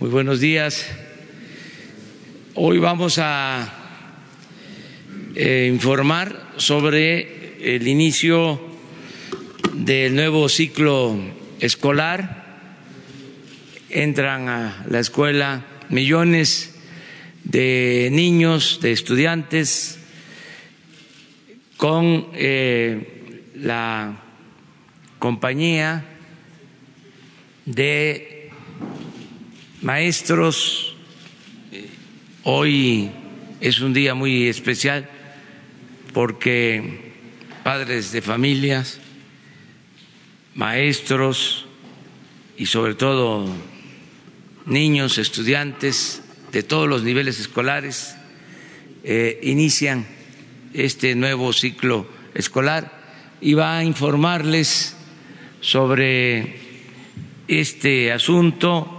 Muy buenos días. Hoy vamos a eh, informar sobre el inicio del nuevo ciclo escolar. Entran a la escuela millones de niños, de estudiantes, con eh, la compañía de maestros. Hoy es un día muy especial porque padres de familias, maestros y sobre todo niños, estudiantes de todos los niveles escolares eh, inician este nuevo ciclo escolar y va a informarles sobre este asunto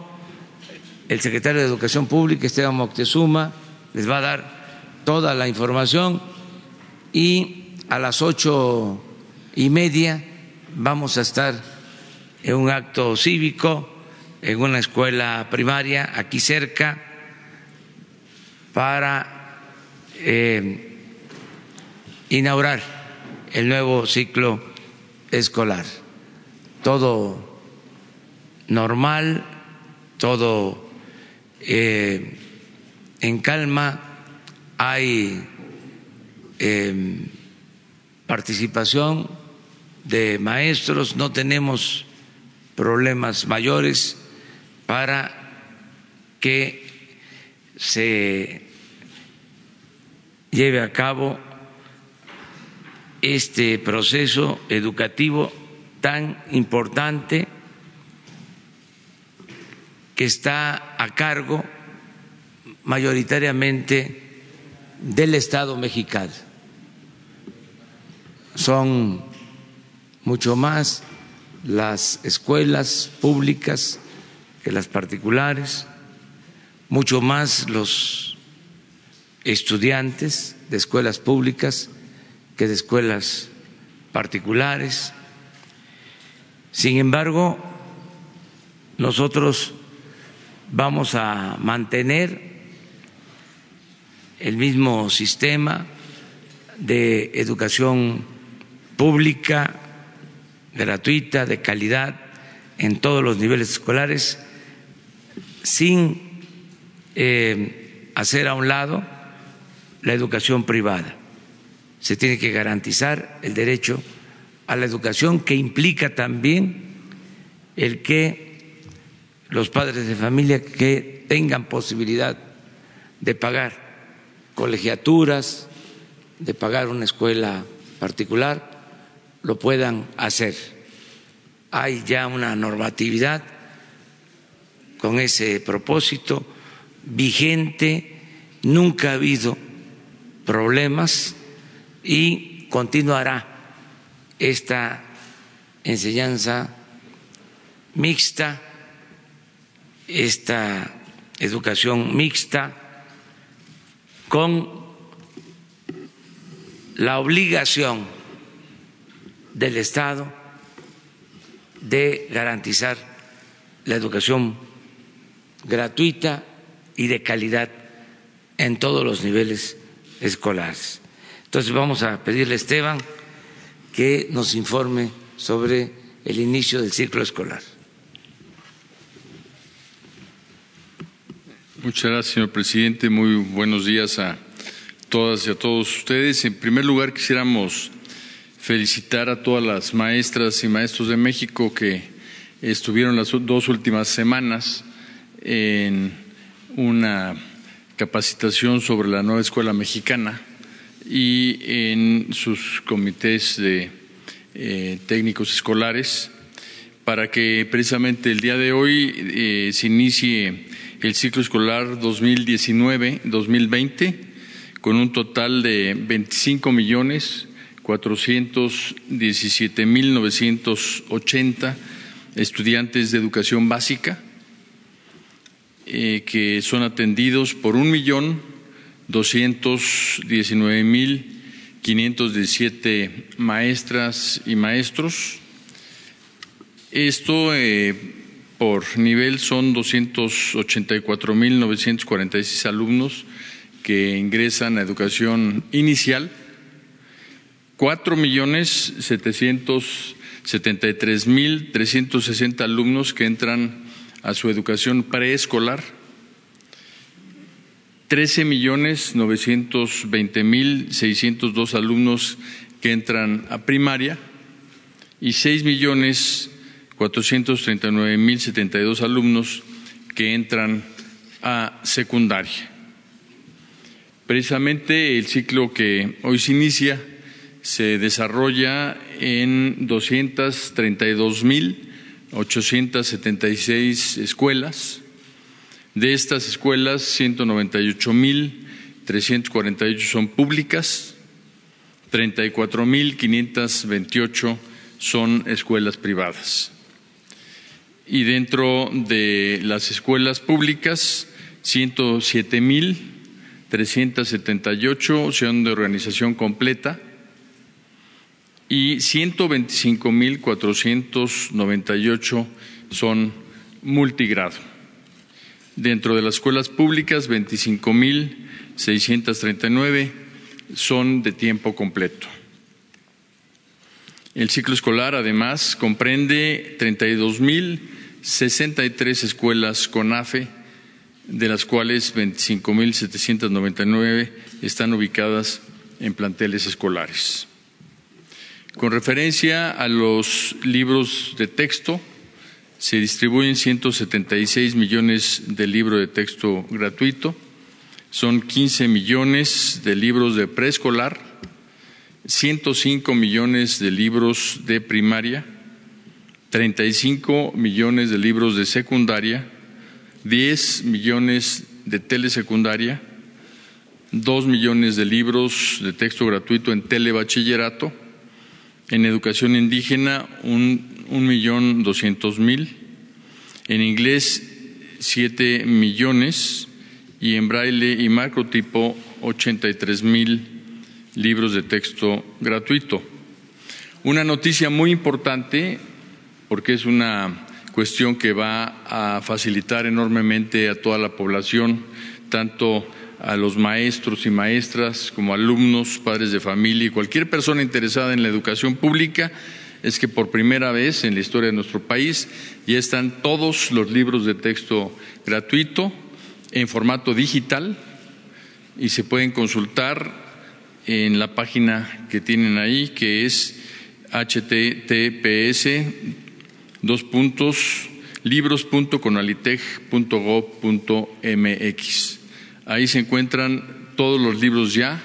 el secretario de Educación Pública, Esteban Moctezuma, les va a dar toda la información y a las ocho y media vamos a estar en un acto cívico en una escuela primaria aquí cerca para eh, inaugurar el nuevo ciclo escolar. Todo normal, todo eh, en calma, hay em, participación de maestros, no tenemos problemas mayores para que se lleve a cabo este proceso educativo tan importante que está a cargo mayoritariamente del Estado mexicano. Son mucho más las escuelas públicas que las particulares, mucho más los estudiantes de escuelas públicas que de escuelas particulares. Sin embargo, nosotros vamos a mantener el mismo sistema de educación pública, gratuita, de calidad, en todos los niveles escolares, sin eh, hacer a un lado la educación privada. Se tiene que garantizar el derecho a la educación que implica también el que los padres de familia que tengan posibilidad de pagar colegiaturas, de pagar una escuela particular, lo puedan hacer. Hay ya una normatividad con ese propósito vigente, nunca ha habido problemas y continuará esta enseñanza mixta esta educación mixta con la obligación del Estado de garantizar la educación gratuita y de calidad en todos los niveles escolares. Entonces vamos a pedirle a Esteban que nos informe sobre el inicio del ciclo escolar. Muchas gracias, señor presidente. Muy buenos días a todas y a todos ustedes. En primer lugar, quisiéramos felicitar a todas las maestras y maestros de México que estuvieron las dos últimas semanas en una capacitación sobre la nueva escuela mexicana y en sus comités de eh, técnicos escolares para que precisamente el día de hoy eh, se inicie el ciclo escolar 2019-2020 con un total de 25 millones 417 mil 980 estudiantes de educación básica eh, que son atendidos por un millón 219 mil 517 maestras y maestros. Esto eh, por nivel son 284.946 alumnos que ingresan a educación inicial, 4.773.360 alumnos que entran a su educación preescolar, 13.920.602 alumnos que entran a primaria y 6.439.072 alumnos que entran a secundaria. Precisamente el ciclo que hoy se inicia se desarrolla en 232.876 escuelas. De estas escuelas, 198.348 son públicas, 34.528 son escuelas privadas. Y dentro de las escuelas públicas, 107.378 son de organización completa y 125.498 son multigrado. Dentro de las escuelas públicas, 25.639 son de tiempo completo. El ciclo escolar, además, comprende 32.063 escuelas con AFE, de las cuales 25.799 están ubicadas en planteles escolares. Con referencia a los libros de texto, se distribuyen 176 millones de libros de texto gratuito, son 15 millones de libros de preescolar, 105 millones de libros de primaria, 35 millones de libros de secundaria, 10 millones de telesecundaria, 2 millones de libros de texto gratuito en telebachillerato, en educación indígena un, millón doscientos mil, en inglés siete millones y en braille y macrotipo ochenta y tres mil libros de texto gratuito. Una noticia muy importante porque es una cuestión que va a facilitar enormemente a toda la población, tanto a los maestros y maestras, como alumnos, padres de familia y cualquier persona interesada en la educación pública, es que por primera vez en la historia de nuestro país ya están todos los libros de texto gratuito en formato digital y se pueden consultar en la página que tienen ahí, que es https dos puntos libros.conalitech.gov.mx. Ahí se encuentran todos los libros ya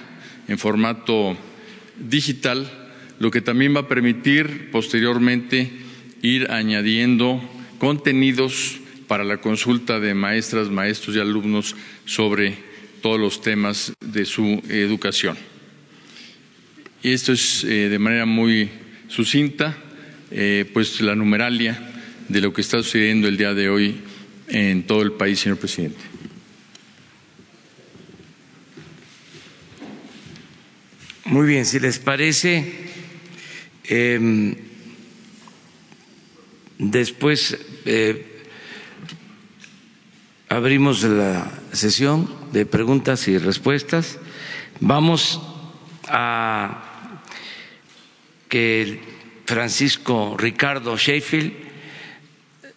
en formato digital, lo que también va a permitir posteriormente ir añadiendo contenidos para la consulta de maestras, maestros y alumnos sobre todos los temas de su educación. Y esto es eh, de manera muy sucinta, eh, pues la numeralia de lo que está sucediendo el día de hoy en todo el país, señor presidente. Muy bien, si les parece, em, después eh, abrimos la sesión de preguntas y respuestas. Vamos a que Francisco Ricardo Sheffield,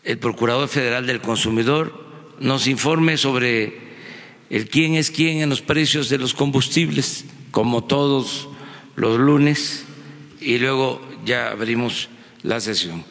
el Procurador Federal del Consumidor, nos informe sobre el quién es quién en los precios de los combustibles como todos los lunes, y luego ya abrimos la sesión.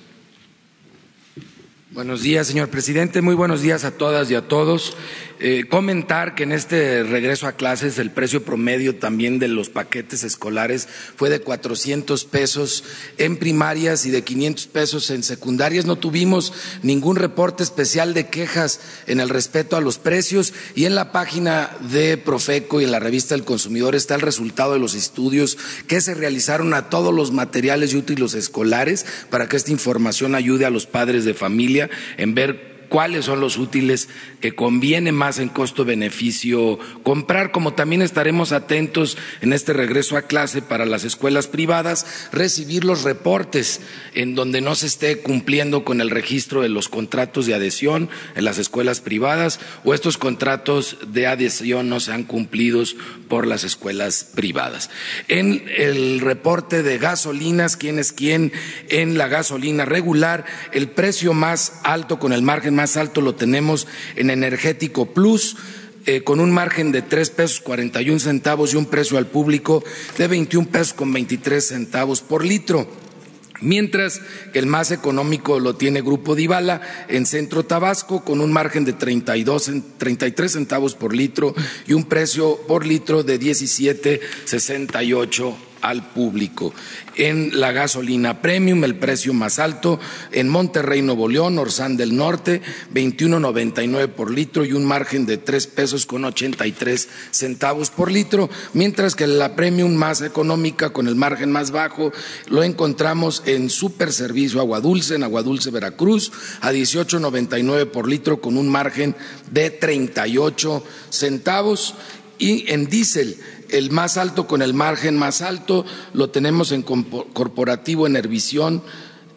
Buenos días, señor presidente. Muy buenos días a todas y a todos. Eh, comentar que en este regreso a clases el precio promedio también de los paquetes escolares fue de 400 pesos en primarias y de 500 pesos en secundarias. No tuvimos ningún reporte especial de quejas en el respeto a los precios y en la página de Profeco y en la revista del consumidor está el resultado de los estudios que se realizaron a todos los materiales y útiles escolares para que esta información ayude a los padres de familia en ver cuáles son los útiles que conviene más en costo-beneficio comprar, como también estaremos atentos en este regreso a clase para las escuelas privadas, recibir los reportes en donde no se esté cumpliendo con el registro de los contratos de adhesión en las escuelas privadas o estos contratos de adhesión no sean cumplidos por las escuelas privadas. En el reporte de gasolinas, quién es quién en la gasolina regular, el precio más alto con el margen más alto lo tenemos en Energético Plus. Eh, con un margen de tres pesos cuarenta y un centavos y un precio al público de veintiún pesos con veintitrés centavos por litro mientras que el más económico lo tiene Grupo Divala en Centro Tabasco con un margen de 32, 33 centavos por litro y un precio por litro de 17.68 al público. En la gasolina premium, el precio más alto, en Monterrey, Nuevo León, Orsán del Norte, 21.99 por litro y un margen de tres pesos con 83 centavos por litro, mientras que la premium más económica, con el margen más bajo, lo encontramos en Super Servicio Agua Dulce, en Agua Dulce Veracruz, a 18.99 por litro con un margen de 38 centavos y en diésel el más alto con el margen más alto lo tenemos en Corporativo Enervisión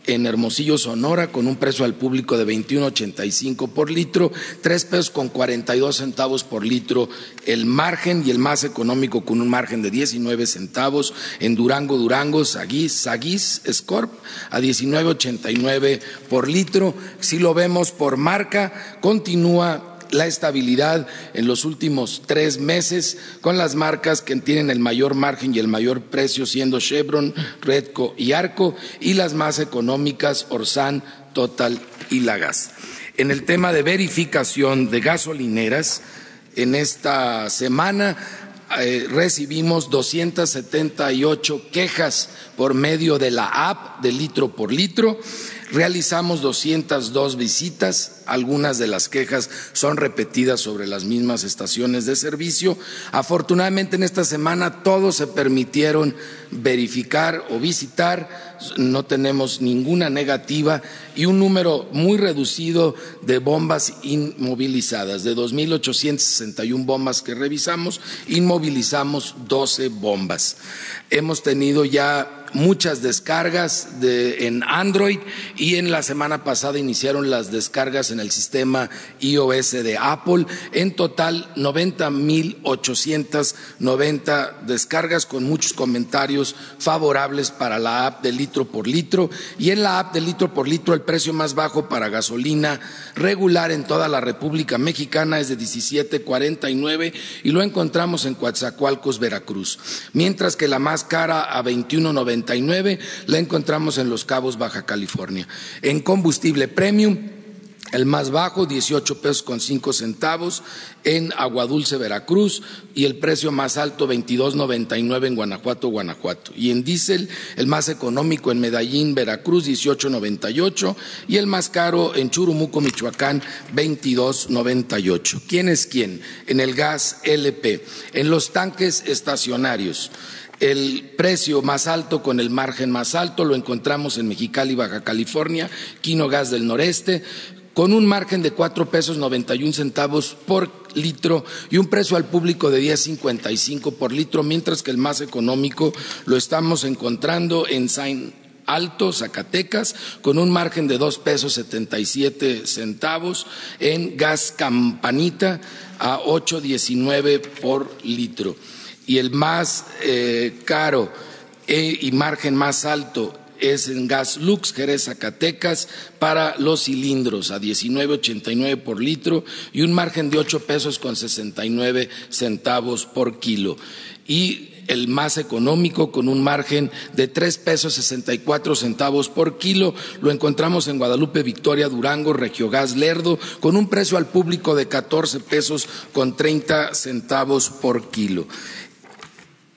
en Hermosillo, Sonora, con un precio al público de 21.85 por litro, tres pesos con 42 centavos por litro el margen y el más económico con un margen de 19 centavos en Durango, Durango, Saguís, Saguís, Scorp a 19.89 por litro. Si lo vemos por marca, continúa la estabilidad en los últimos tres meses con las marcas que tienen el mayor margen y el mayor precio siendo Chevron, Redco y Arco y las más económicas Orsan, Total y Lagas. En el tema de verificación de gasolineras, en esta semana eh, recibimos 278 quejas por medio de la app de litro por litro Realizamos 202 visitas, algunas de las quejas son repetidas sobre las mismas estaciones de servicio. Afortunadamente en esta semana todos se permitieron verificar o visitar, no tenemos ninguna negativa y un número muy reducido de bombas inmovilizadas. De 2.861 bombas que revisamos, inmovilizamos 12 bombas. Hemos tenido ya muchas descargas en Android y en la semana pasada iniciaron las descargas en el sistema iOS de Apple. En total, 90.890 descargas con muchos comentarios favorables para la app de litro por litro. Y en la app de litro por litro, el precio más bajo para gasolina regular en toda la República Mexicana es de 17.49 y lo encontramos en Coatzacoalcos, Veracruz. Mientras que la más cara a 21.90 la encontramos en Los Cabos, Baja California. En combustible premium, el más bajo, 18 pesos con 5 centavos en Aguadulce, Veracruz, y el precio más alto, 22.99 en Guanajuato, Guanajuato. Y en diésel, el más económico en Medellín, Veracruz, 18.98, y el más caro en Churumuco, Michoacán, 22.98. ¿Quién es quién? En el gas LP, en los tanques estacionarios. El precio más alto con el margen más alto lo encontramos en Mexicali, Baja California, Quino Gas del Noreste, con un margen de cuatro pesos noventa y un centavos por litro y un precio al público de 10.55 por litro, mientras que el más económico lo estamos encontrando en San Alto, Zacatecas, con un margen de dos pesos setenta y siete centavos en gas campanita a 8.19 por litro. Y el más eh, caro e, y margen más alto es en gas Lux Jerez Zacatecas para los cilindros a 19.89 por litro y un margen de 8 pesos con 69 centavos por kilo. Y el más económico con un margen de tres pesos 64 centavos por kilo. Lo encontramos en Guadalupe, Victoria, Durango, Regiogas, Lerdo, con un precio al público de 14 pesos con 30 centavos por kilo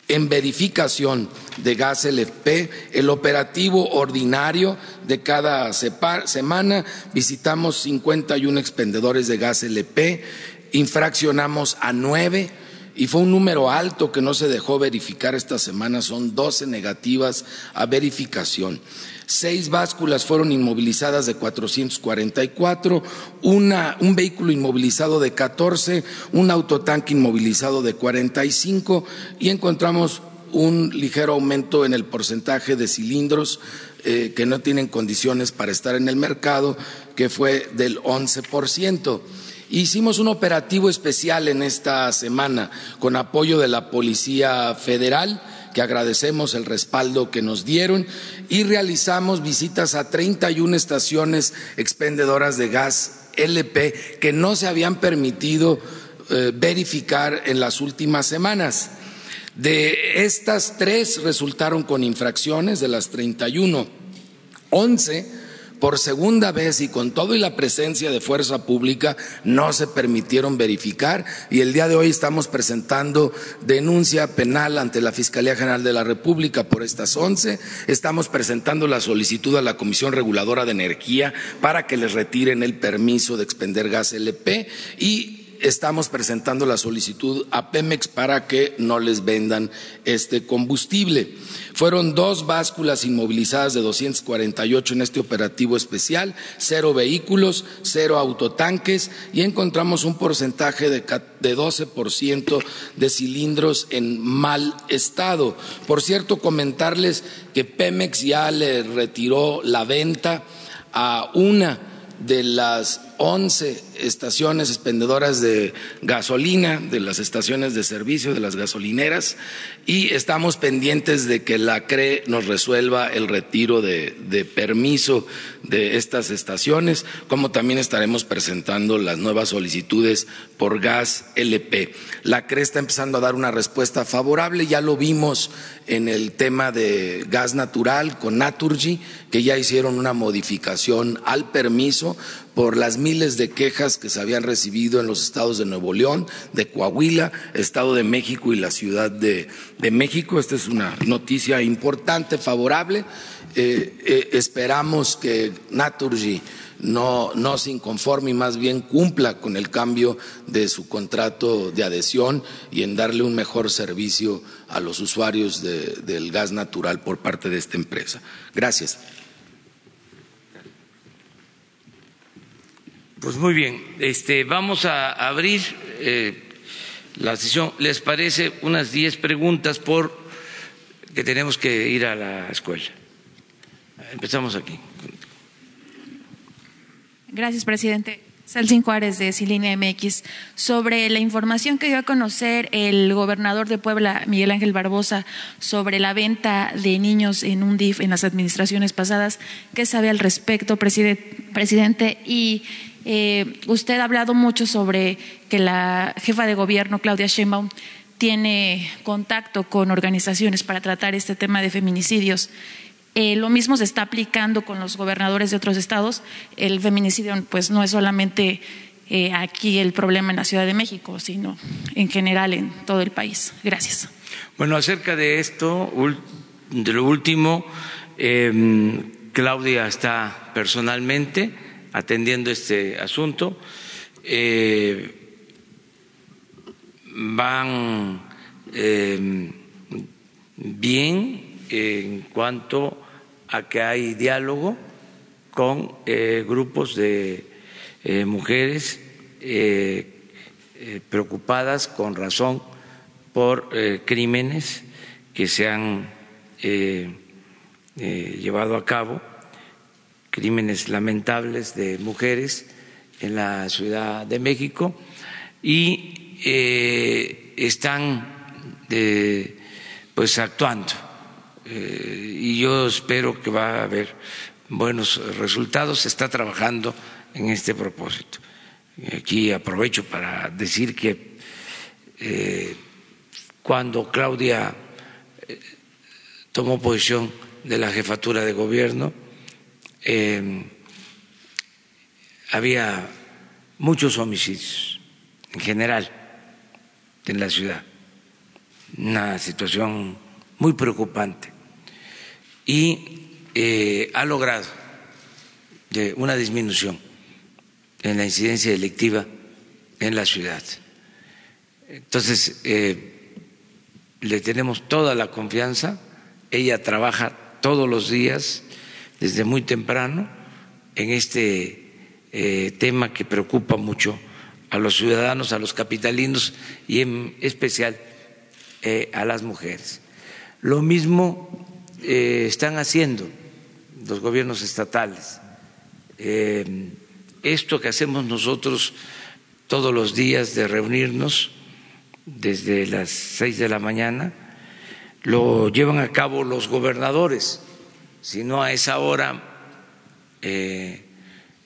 en verificación de gas LFP, el operativo ordinario de cada semana, visitamos 51 expendedores de gas LP, infraccionamos a nueve y fue un número alto que no se dejó verificar esta semana, son 12 negativas a verificación. Seis básculas fueron inmovilizadas de 444, una, un vehículo inmovilizado de 14, un autotanque inmovilizado de 45 y encontramos un ligero aumento en el porcentaje de cilindros eh, que no tienen condiciones para estar en el mercado, que fue del 11%. Hicimos un operativo especial en esta semana con apoyo de la Policía Federal, que agradecemos el respaldo que nos dieron, y realizamos visitas a 31 estaciones expendedoras de gas LP que no se habían permitido eh, verificar en las últimas semanas. De estas tres resultaron con infracciones, de las 31, 11 por segunda vez y con todo y la presencia de fuerza pública no se permitieron verificar y el día de hoy estamos presentando denuncia penal ante la Fiscalía General de la República por estas once. Estamos presentando la solicitud a la Comisión Reguladora de Energía para que les retiren el permiso de expender gas LP y estamos presentando la solicitud a Pemex para que no les vendan este combustible. Fueron dos básculas inmovilizadas de 248 en este operativo especial, cero vehículos, cero autotanques y encontramos un porcentaje de, de 12% de cilindros en mal estado. Por cierto, comentarles que Pemex ya le retiró la venta a una de las 11 estaciones expendedoras de gasolina, de las estaciones de servicio, de las gasolineras, y estamos pendientes de que la CRE nos resuelva el retiro de, de permiso de estas estaciones, como también estaremos presentando las nuevas solicitudes por gas LP. La CRE está empezando a dar una respuesta favorable, ya lo vimos en el tema de gas natural con Naturgy, que ya hicieron una modificación al permiso por las miles de quejas que se habían recibido en los estados de Nuevo León, de Coahuila, Estado de México y la Ciudad de, México. Esta es una noticia importante, favorable. Eh, eh, esperamos que Naturgy no, no se inconforme y más bien cumpla con el cambio de su contrato de adhesión y en darle un mejor servicio a los usuarios del gas natural por parte de esta empresa. Gracias. Pues muy bien, este, vamos a abrir eh, la sesión. ¿Les parece unas diez preguntas por que tenemos que ir a la escuela? Empezamos aquí. Gracias, presidente. Salcín Juárez de Silina MX, sobre la información que dio a conocer el gobernador de Puebla, Miguel Ángel Barbosa, sobre la venta de niños en un DIF en las administraciones pasadas. ¿Qué sabe al respecto, presidente? Y eh, usted ha hablado mucho sobre que la jefa de gobierno, Claudia Sheinbaum, tiene contacto con organizaciones para tratar este tema de feminicidios. Eh, lo mismo se está aplicando con los gobernadores de otros estados. El feminicidio, pues, no es solamente eh, aquí el problema en la Ciudad de México, sino en general en todo el país. Gracias. Bueno, acerca de esto, de lo último, em, Claudia está personalmente atendiendo este asunto. Eh, van em, bien en cuanto a que hay diálogo con eh, grupos de eh, mujeres eh, preocupadas con razón por crímenes que se han llevado a cabo, crímenes lamentables de mujeres en la Ciudad de México y están pues actuando eh, y yo espero que va a haber buenos resultados. Se está trabajando en este propósito. Aquí aprovecho para decir que eh, cuando Claudia eh, tomó posición de la jefatura de gobierno, había muchos homicidios en general en la ciudad, una situación muy preocupante y eh, ha logrado una disminución en la incidencia delictiva en la ciudad. Entonces, eh, le tenemos toda la confianza. Ella trabaja todos los días, desde muy temprano, en este eh, tema que preocupa mucho a los ciudadanos, a los capitalinos y en especial eh, a las mujeres. Lo mismo están haciendo los gobiernos estatales. esto que hacemos nosotros todos los días de reunirnos desde las seis de la mañana, lo llevan a cabo los gobernadores, si no a esa hora eh,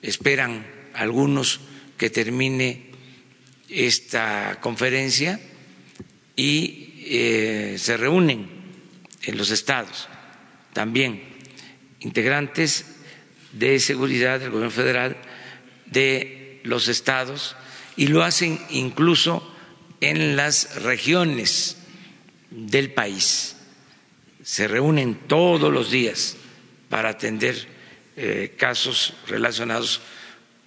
esperan algunos que termine esta conferencia y eh, se reúnen en los estados también integrantes de seguridad del gobierno federal de los estados y lo hacen incluso en las regiones del país. Se reúnen todos los días para atender eh, casos relacionados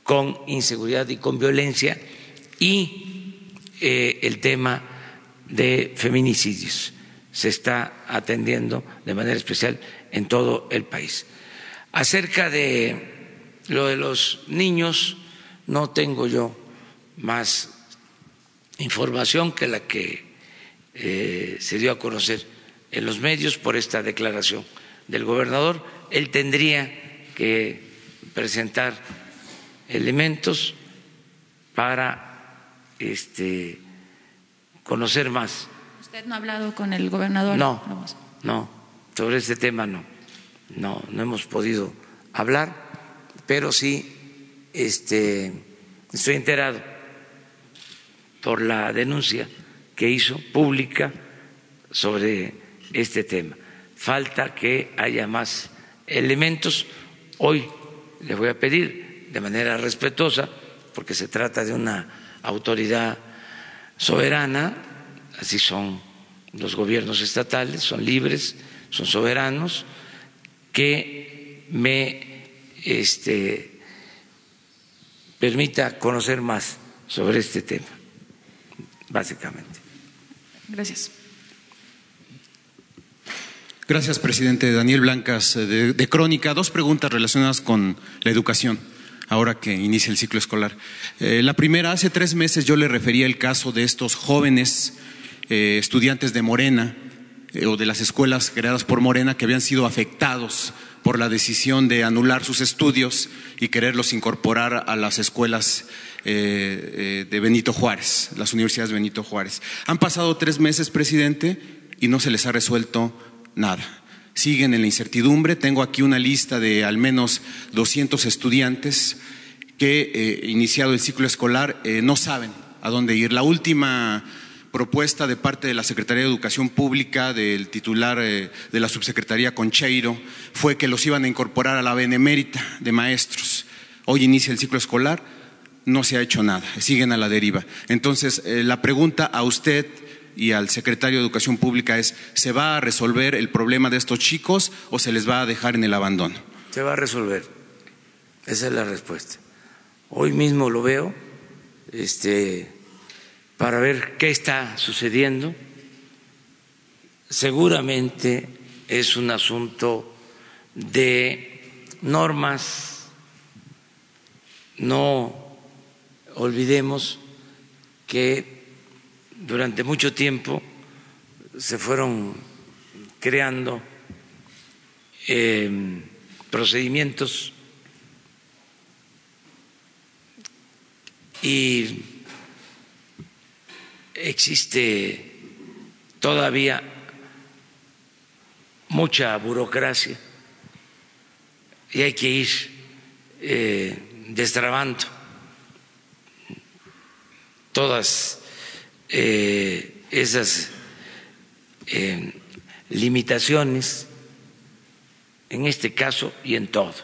con inseguridad y con violencia y eh, el tema de feminicidios se está atendiendo de manera especial en todo el país. Acerca de lo de los niños, no tengo yo más información que la que eh, se dio a conocer en los medios por esta declaración del gobernador. Él tendría que presentar elementos para este, conocer más. ¿Usted no ha hablado con el gobernador? No, no, sobre este tema no, no, no hemos podido hablar, pero sí este, estoy enterado por la denuncia que hizo pública sobre este tema. Falta que haya más elementos. Hoy le voy a pedir de manera respetuosa, porque se trata de una autoridad soberana, así son los gobiernos estatales, son libres, son soberanos, que me este, permita conocer más sobre este tema básicamente. Gracias. Gracias, presidente. Daniel Blancas, de, Crónica. Dos preguntas relacionadas con la educación, ahora que inicia el ciclo escolar. Eh, la primera, hace tres meses yo le refería el caso de estos jóvenes eh, estudiantes de Morena eh, o de las escuelas creadas por Morena que habían sido afectados por la decisión de anular sus estudios y quererlos incorporar a las escuelas eh, eh, de Benito Juárez, las universidades de Benito Juárez. Han pasado tres meses, presidente, y no se les ha resuelto nada. Siguen en la incertidumbre. Tengo aquí una lista de al menos 200 estudiantes que, eh, iniciado el ciclo escolar, no saben a dónde ir. La última propuesta de parte de la Secretaría de Educación Pública, del titular de la subsecretaría Concheiro, fue que los iban a incorporar a la Benemérita de Maestros. Hoy inicia el ciclo escolar no se ha hecho nada, siguen a la deriva. Entonces, eh, la pregunta a usted y al secretario de Educación Pública es, ¿se va a resolver el problema de estos chicos o se les va a dejar en el abandono? Se va a resolver. Esa es la respuesta. Hoy mismo lo veo este, para ver qué está sucediendo. Seguramente es un asunto de normas, no olvidemos que durante mucho tiempo se fueron creando eh, procedimientos y existe todavía mucha burocracia y hay que ir eh, destrabando todas eh, esas eh, limitaciones, en este caso y en todo.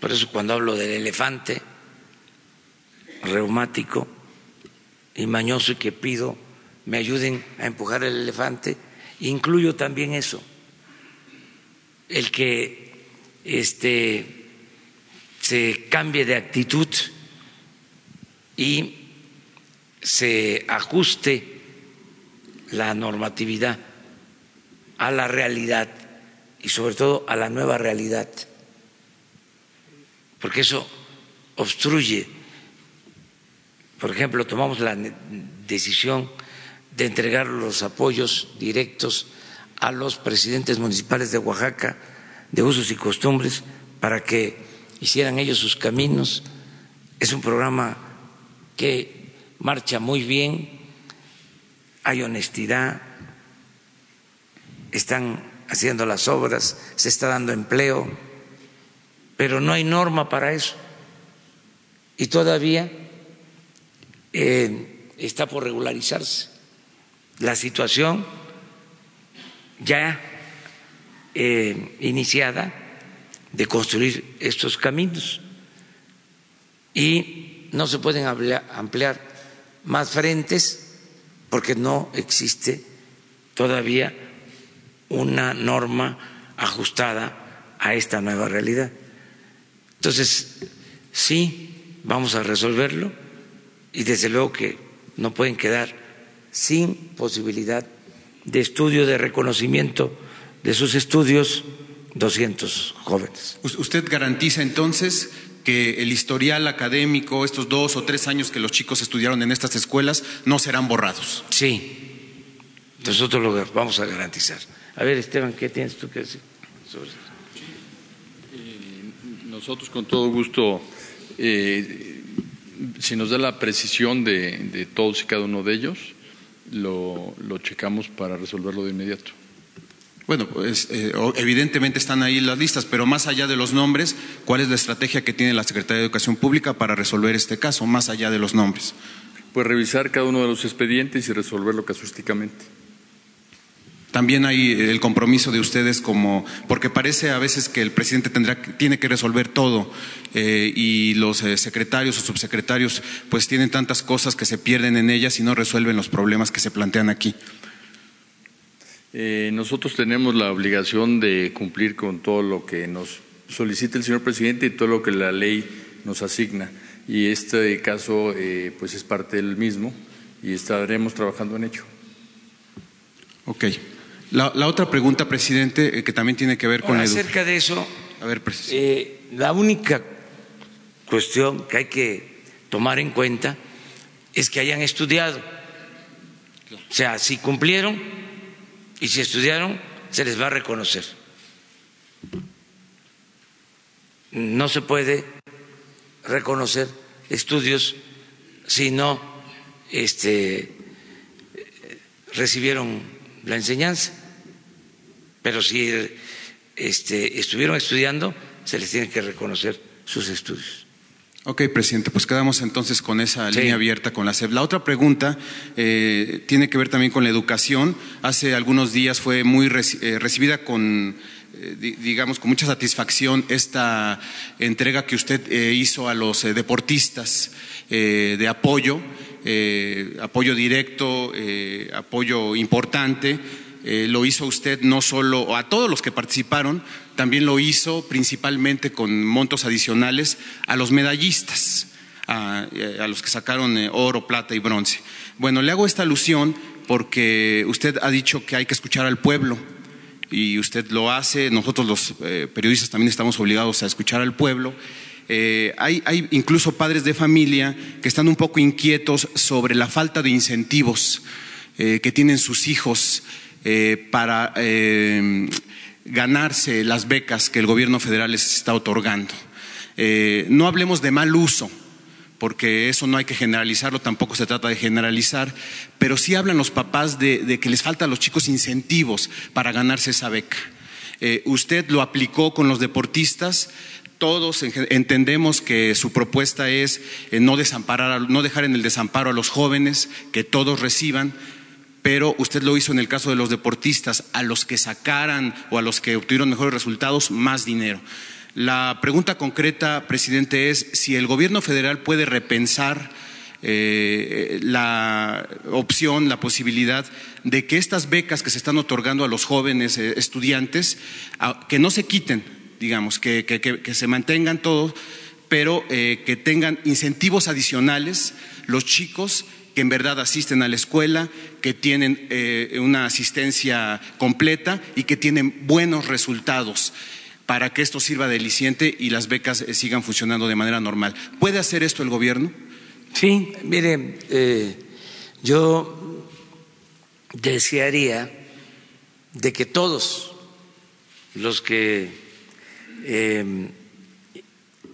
Por eso cuando hablo del elefante reumático y mañoso y que pido me ayuden a empujar el elefante, incluyo también eso, el que este, se cambie de actitud y se ajuste la normatividad a la realidad y sobre todo a la nueva realidad, porque eso obstruye. Por ejemplo, tomamos la decisión de entregar los apoyos directos a los presidentes municipales de Oaxaca de usos y costumbres para que hicieran ellos sus caminos. Es un programa que marcha muy bien, hay honestidad, están haciendo las obras, se está dando empleo, pero no hay norma para eso. Y todavía eh, está por regularizarse la situación ya eh, iniciada de construir estos caminos y no se pueden ampliar más frentes porque no existe todavía una norma ajustada a esta nueva realidad. Entonces, sí, vamos a resolverlo y desde luego que no pueden quedar sin posibilidad de estudio, de reconocimiento de sus estudios 200 jóvenes. ¿Usted garantiza entonces que el historial académico, estos dos o tres años que los chicos estudiaron en estas escuelas, no serán borrados? Sí, nosotros lo vamos a garantizar. A ver, Esteban, ¿qué tienes tú que decir sobre eso? Eh, nosotros con todo gusto, eh, si nos da la precisión de, todos y cada uno de ellos, lo, checamos para resolverlo de inmediato. Bueno, pues eh, evidentemente están ahí las listas, pero más allá de los nombres, ¿cuál es la estrategia que tiene la Secretaría de Educación Pública para resolver este caso, más allá de los nombres? Pues revisar cada uno de los expedientes y resolverlo casuísticamente también hay el compromiso de ustedes como, porque parece a veces que el presidente tendrá, tiene que resolver todo eh, y los eh, secretarios o subsecretarios pues tienen tantas cosas que se pierden en ellas y no resuelven los problemas que se plantean aquí. Eh, nosotros tenemos la obligación de cumplir con todo lo que nos solicita el señor presidente y todo lo que la ley nos asigna. Y este caso pues es parte del mismo y estaremos trabajando en ello. Ok. La, otra pregunta, presidente, eh, que también tiene que ver con... acerca de eso, a ver, eh, la única cuestión que hay que tomar en cuenta es que hayan estudiado. O sea, si cumplieron y si estudiaron, se les va a reconocer. No se puede reconocer estudios si no este, recibieron la enseñanza pero si este, estuvieron estudiando, se les tiene que reconocer sus estudios. Ok, presidente, pues quedamos entonces con esa línea abierta con la SEP. La otra pregunta eh, tiene que ver también con la educación. Hace algunos días fue muy eh, recibida con, eh, digamos, con mucha satisfacción esta entrega que usted hizo a los deportistas de apoyo, apoyo directo, apoyo importante eh, lo hizo usted no solo a todos los que participaron, también lo hizo principalmente con montos adicionales a los medallistas, a, eh, los que sacaron eh, oro, plata y bronce. Bueno, le hago esta alusión porque usted ha dicho que hay que escuchar al pueblo y usted lo hace, nosotros los periodistas también estamos obligados a escuchar al pueblo. hay, hay, incluso padres de familia que están un poco inquietos sobre la falta de incentivos que tienen sus hijos eh, para eh, ganarse las becas que el gobierno federal les está otorgando. Eh, no hablemos de mal uso, porque eso no hay que generalizarlo, tampoco se trata de generalizar, pero sí hablan los papás de, que les faltan a los chicos incentivos para ganarse esa beca. usted lo aplicó con los deportistas, todos entendemos que su propuesta es no desamparar, no dejar en el desamparo a los jóvenes, que todos reciban, pero usted lo hizo en el caso de los deportistas, a los que sacaran o a los que obtuvieron mejores resultados, más dinero. La pregunta concreta, presidente, es si el gobierno federal puede repensar eh, la opción, la posibilidad de que estas becas que se están otorgando a los jóvenes eh, estudiantes, que no se quiten, digamos, que, se mantengan todos, pero eh, que tengan incentivos adicionales los chicos que en verdad asisten a la escuela, que tienen eh, una asistencia completa y que tienen buenos resultados para que esto sirva de aliciente y las becas eh, sigan funcionando de manera normal. ¿Puede hacer esto el gobierno? Sí, mire, eh, yo desearía de que todos los que eh,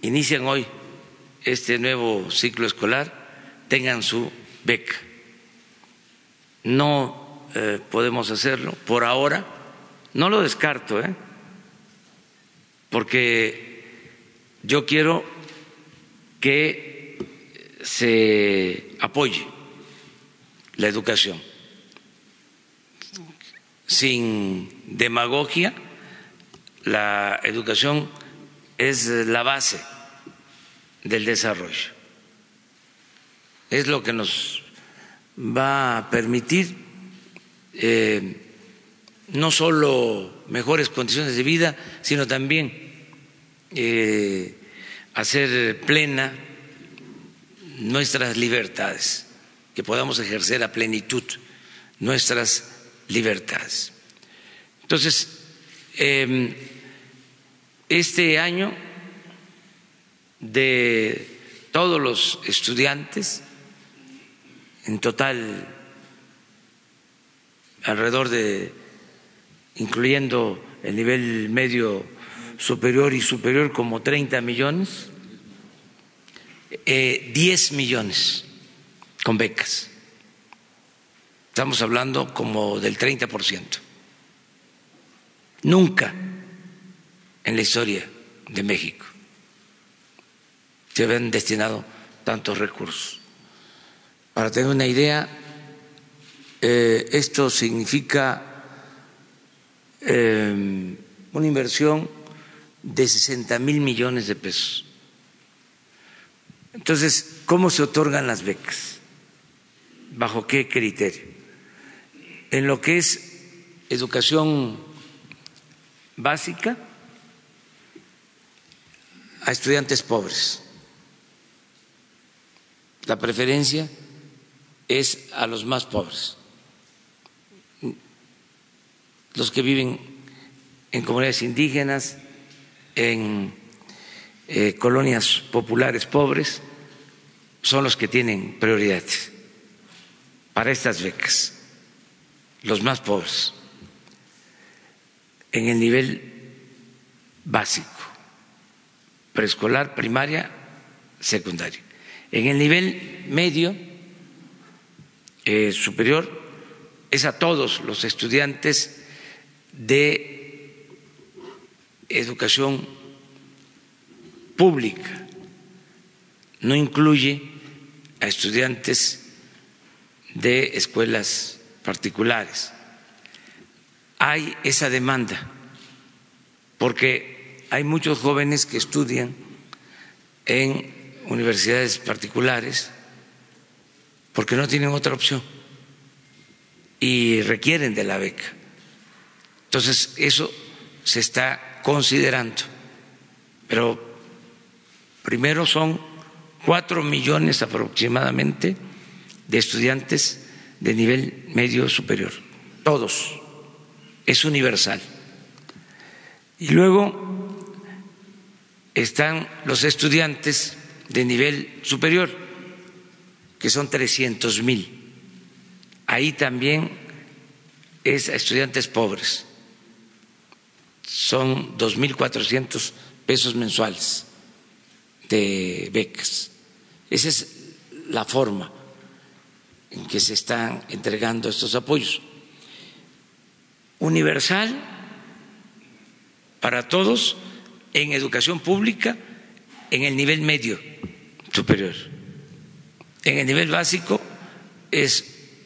inician hoy este nuevo ciclo escolar tengan su beca. No podemos hacerlo por ahora, no lo descarto, ¿eh? porque yo quiero que se apoye la educación sin demagogia. La educación es la base del desarrollo. Es lo que nos va a permitir eh, no solo mejores condiciones de vida, sino también eh, hacer plena nuestras libertades, que podamos ejercer a plenitud nuestras libertades. Entonces, em, este año de todos los estudiantes, en total alrededor de, incluyendo el nivel medio superior y superior como 30 millones, eh, 10 millones con becas. Estamos hablando como del 30%. Nunca en la historia de México se habían destinado tantos recursos. Para tener una idea, eh, esto significa eh, una inversión de 60 mil millones de pesos. Entonces, ¿cómo se otorgan las becas? ¿Bajo qué criterio? En lo que es educación básica a estudiantes pobres. La preferencia es a los más pobres, los que viven en comunidades indígenas, en eh, colonias populares pobres son los que tienen prioridad para estas becas, los más pobres, en el nivel básico, preescolar, primaria, secundaria. En el nivel medio, eh, superior, es a todos los estudiantes de educación pública, no incluye a estudiantes de escuelas particulares. Hay esa demanda porque hay muchos jóvenes que estudian en universidades particulares porque no tienen otra opción y requieren de la beca. Entonces, eso se está considerando. Pero primero son cuatro millones aproximadamente de estudiantes de nivel medio superior, todos, es universal. Y luego están los estudiantes de nivel superior, que son 300 mil. Ahí también es estudiantes pobres son 2.400 pesos mensuales de becas. Esa es la forma en que se están entregando estos apoyos. Universal para todos en educación pública en el nivel medio superior. En el nivel básico es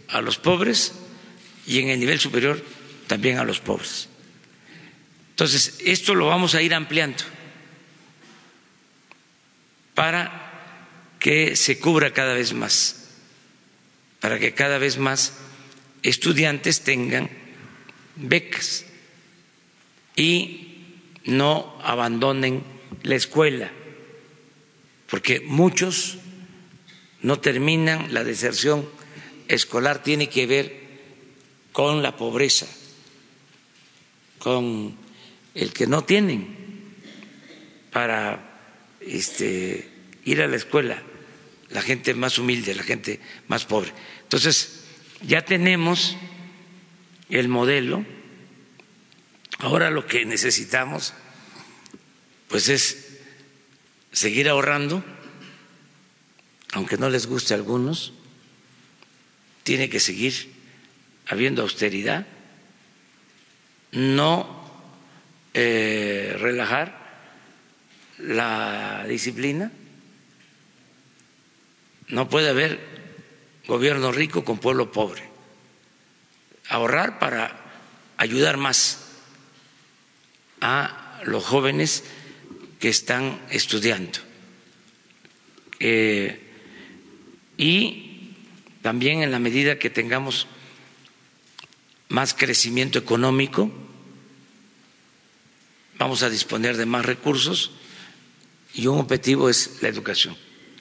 a los pobres y en el nivel superior también a los pobres. Entonces, esto lo vamos a ir ampliando para que se cubra cada vez más, para que cada vez más estudiantes tengan becas y no abandonen la escuela, porque muchos no terminan la deserción escolar tiene que ver con la pobreza, con el que no tienen para este, ir a la escuela, la gente más humilde, la gente más pobre. Entonces, ya tenemos el modelo, ahora lo que necesitamos pues es seguir ahorrando, aunque no les guste a algunos, tiene que seguir habiendo austeridad, no eh, relajar la disciplina, no puede haber gobierno rico con pueblo pobre, ahorrar para ayudar más a los jóvenes que están estudiando. Eh, y también en la medida que tengamos más crecimiento económico, vamos a disponer de más recursos y un objetivo es la educación.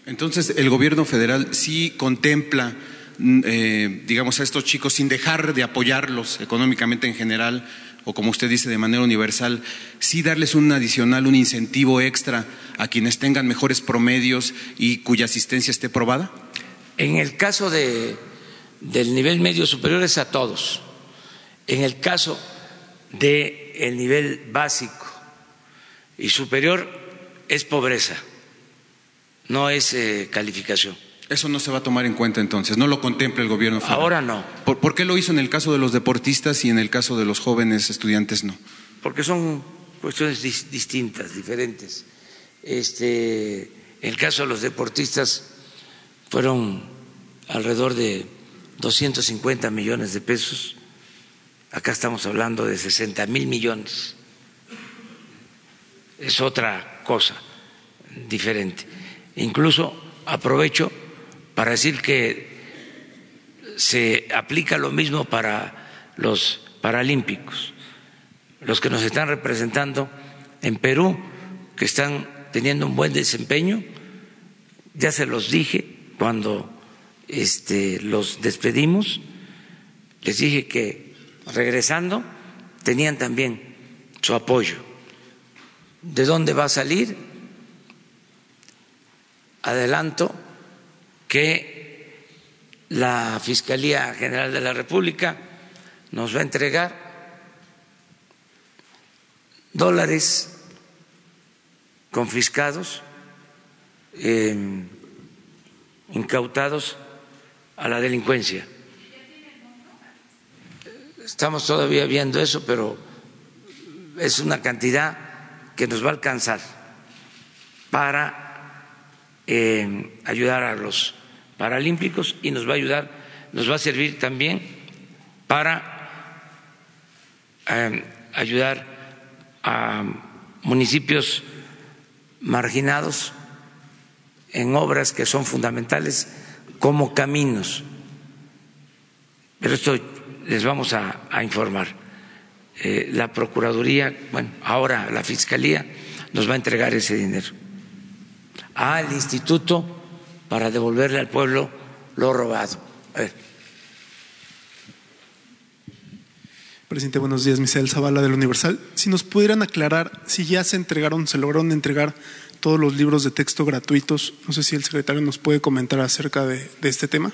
Entonces, el gobierno federal sí contempla, mm, eh, digamos, a estos chicos sin dejar de apoyarlos económicamente en general, o como usted dice, de manera universal, sí darles un adicional, un incentivo extra a quienes tengan mejores promedios y cuya asistencia esté probada? En el caso de, del nivel medio superior es a todos. En el caso del el nivel básico y superior es pobreza, no es eh, calificación. Eso no se va a tomar en cuenta entonces, no lo contempla el gobierno federal. Ahora no. ¿Por, por qué lo hizo en el caso de los deportistas y en el caso de los jóvenes estudiantes no? Porque son cuestiones dis- distintas, diferentes. Este, en el caso de los deportistas fueron alrededor de 250 millones de pesos. Acá estamos hablando de 60 mil millones. Es otra cosa diferente. Incluso aprovecho para decir que se aplica lo mismo para los paralímpicos, los que nos están representando en Perú, que están teniendo un buen desempeño. Ya se los dije cuando este, los despedimos, les dije que regresando tenían también su apoyo. ¿De dónde va a salir? Adelanto que la Fiscalía General de la República nos va a entregar dólares confiscados, eh, incautados a la delincuencia. Estamos todavía viendo eso, pero es una cantidad que nos va a alcanzar para eh, ayudar a los paralímpicos y nos va a ayudar, nos va a servir también para eh, ayudar a municipios marginados en obras que son fundamentales como caminos. Pero esto les vamos a, a informar. Eh, la Procuraduría, bueno, ahora la Fiscalía nos va a entregar ese dinero al instituto para devolverle al pueblo lo robado. A ver. Presidente, buenos días. Misael Zavala del Universal. Si nos pudieran aclarar si ya se entregaron, se lograron entregar todos los libros de texto gratuitos. No sé si el secretario nos puede comentar acerca de, este tema.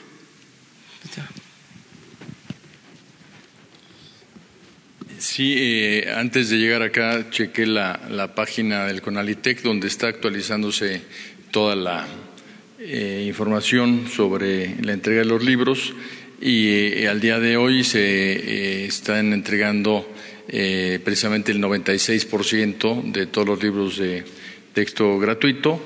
Sí, eh, antes de llegar acá chequé la, la página del Conalitec donde está actualizándose toda la eh, información sobre la entrega de los libros y eh, al día de hoy se están entregando precisamente el 96% de todos los libros de texto gratuito.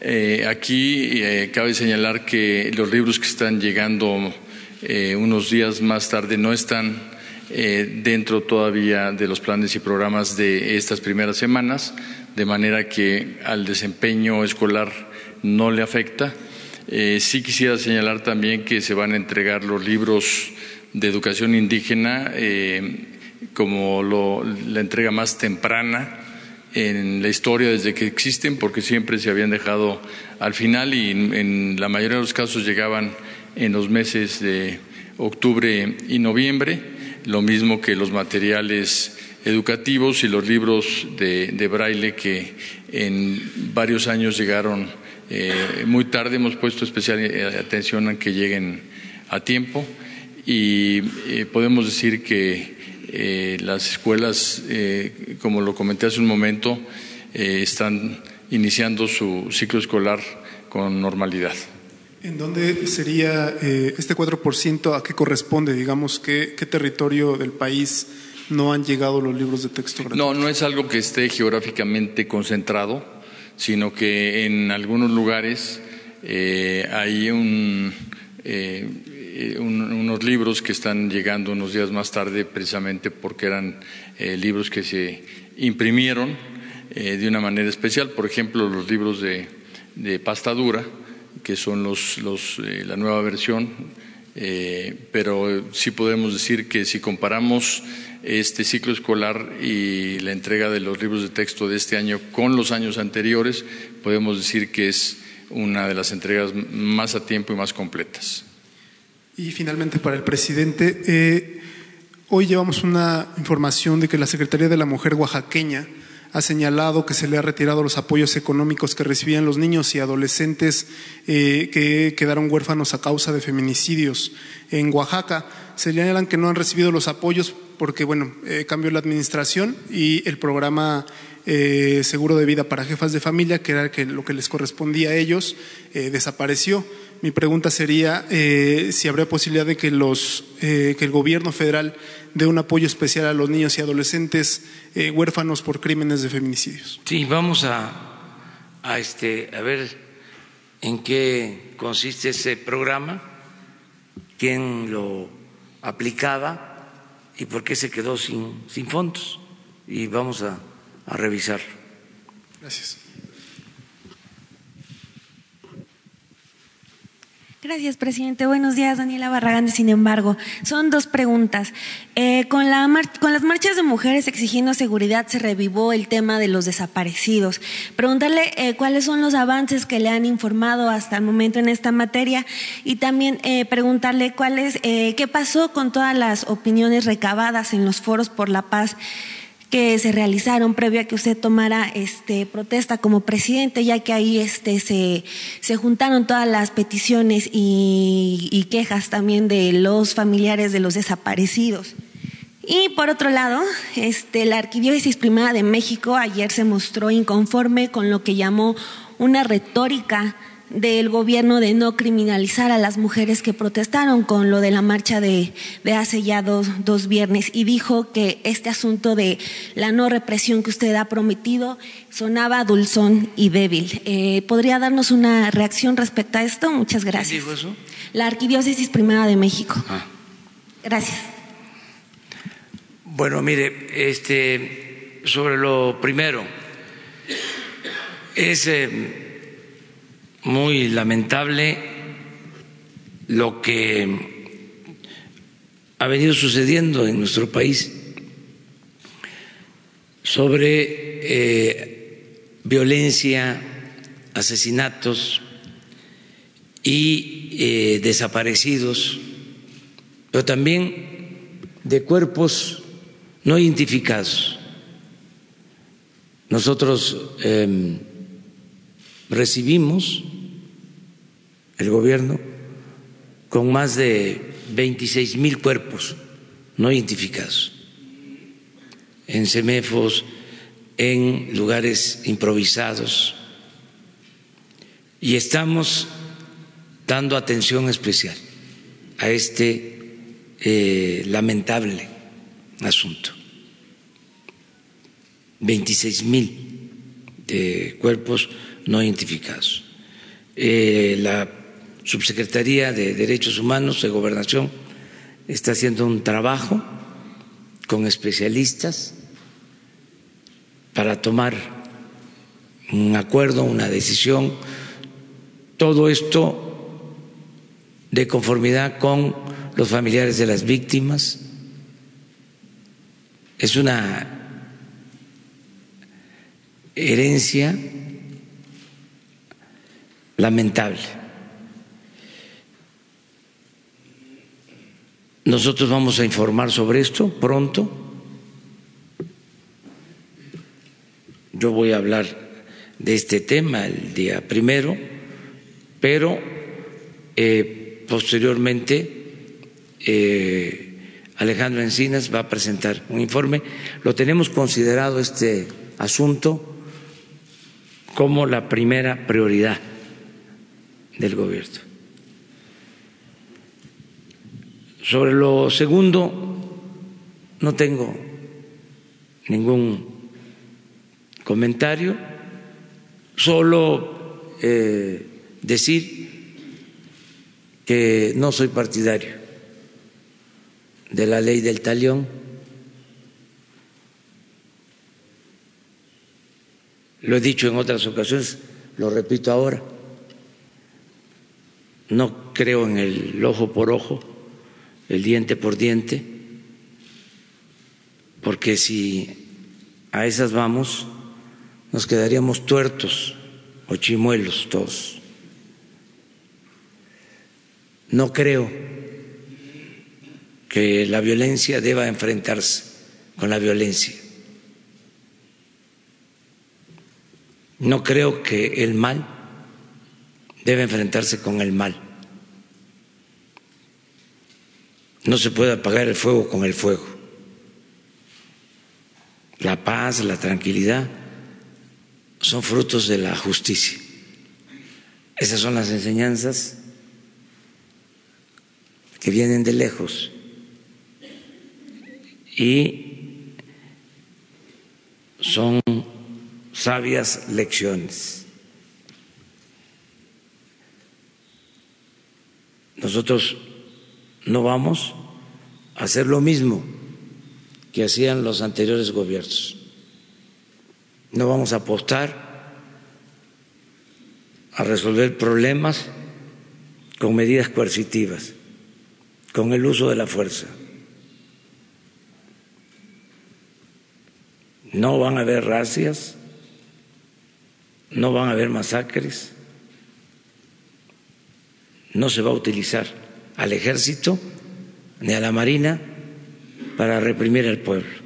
Eh, aquí eh, cabe señalar que los libros que están llegando eh, unos días más tarde no están dentro todavía de los planes y programas de estas primeras semanas, de manera que al desempeño escolar no le afecta. Sí quisiera señalar también que se van a entregar los libros de educación indígena como lo- la entrega más temprana en la historia desde que existen, porque siempre se habían dejado al final y en, en la mayoría de los casos llegaban en los meses de octubre y noviembre, lo mismo que los materiales educativos y los libros de, braille que en varios años llegaron eh, muy tarde. Hemos puesto especial eh, atención a que lleguen a tiempo y eh, podemos decir que las escuelas, como lo comenté hace un momento, están iniciando su ciclo escolar con normalidad. ¿En dónde sería este 4%? ¿A qué corresponde? Digamos, ¿qué, qué territorio del país no han llegado los libros de texto gratuitos? No, no es algo que esté geográficamente concentrado, sino que en algunos lugares eh, hay eh, unos libros que están llegando unos días más tarde precisamente porque eran eh, libros que se imprimieron de una manera especial. Por ejemplo, los libros de, de pasta dura, que son los, los la nueva versión, pero sí podemos decir que si comparamos este ciclo escolar y la entrega de los libros de texto de este año con los años anteriores, podemos decir que es una de las entregas más a tiempo y más completas. Y finalmente, para el presidente, eh, hoy llevamos una información de que la Secretaría de la Mujer oaxaqueña ha señalado que se le ha retirado los apoyos económicos que recibían los niños y adolescentes eh, que quedaron huérfanos a causa de feminicidios en Oaxaca. Señalan que no han recibido los apoyos porque, bueno, eh, cambió la administración y el programa seguro de vida para jefas de familia, que era lo que les correspondía a ellos, desapareció. Mi pregunta sería si habría posibilidad de que, los, que el gobierno federal dé un apoyo especial a los niños y adolescentes eh, huérfanos por crímenes de feminicidios. Sí, vamos a, a, este, a ver en qué consiste ese programa, quién lo aplicaba y por qué se quedó sin, sin fondos. Y vamos a, a revisar. Gracias. Gracias, presidente. Buenos días, Daniela Barragán. Sin embargo, son dos preguntas. Eh, con, la con las marchas de mujeres exigiendo seguridad se revivó el tema de los desaparecidos. Preguntarle eh, cuáles son los avances que le han informado hasta el momento en esta materia y también eh, preguntarle cuáles, qué pasó con todas las opiniones recabadas en los foros por la paz que se realizaron previo a que usted tomara este protesta como presidente, ya que ahí este se, se juntaron todas las peticiones y, quejas también de los familiares de los desaparecidos. Y por otro lado, este, la Arquidiócesis Primada de México ayer se mostró inconforme con lo que llamó una retórica del gobierno de no criminalizar a las mujeres que protestaron con lo de la marcha de, hace ya dos, dos, viernes y dijo que este asunto de la no represión que usted ha prometido sonaba dulzón y débil. Eh, ¿Podría darnos una reacción respecto a esto? Muchas gracias. dijo eso? La Arquidiócesis Primera de México. Ah. Gracias. Bueno, mire, este, sobre lo primero, es... Eh, muy lamentable lo que ha venido sucediendo en nuestro país sobre eh, violencia, asesinatos y eh, desaparecidos, pero también de cuerpos no identificados. Nosotros em, recibimos el gobierno con más de 26 mil cuerpos no identificados en semefos, en lugares improvisados. Y estamos dando atención especial a este eh, lamentable asunto. 26 mil de cuerpos no identificados. Eh, la Subsecretaría de Derechos Humanos de Gobernación está haciendo un trabajo con especialistas para tomar un acuerdo, una decisión, todo esto de conformidad con los familiares de las víctimas. Es una herencia lamentable Nosotros vamos a informar sobre esto pronto. Yo voy a hablar de este tema el día primero, pero eh, posteriormente eh, Alejandro Encinas va a presentar un informe. Lo tenemos considerado este asunto como la primera prioridad del gobierno. Sobre lo segundo, no tengo ningún comentario, solo eh, decir que no soy partidario de la ley del talión. Lo he dicho en otras ocasiones, lo repito ahora. No creo en el ojo por ojo, el diente por diente, porque si a esas vamos, nos quedaríamos tuertos o chimuelos todos. No creo que la violencia deba enfrentarse con la violencia. No creo que el mal deba enfrentarse con el mal. No se puede apagar el fuego con el fuego. La paz, la tranquilidad son frutos de la justicia. Esas son las enseñanzas que vienen de lejos y son sabias lecciones. Nosotros no vamos a hacer lo mismo que hacían los anteriores gobiernos. No vamos a apostar a resolver problemas con medidas coercitivas, con el uso de la fuerza. no van a haber racias, no van a haber masacres, no se va a utilizar al ejército ni a la marina para reprimir al pueblo.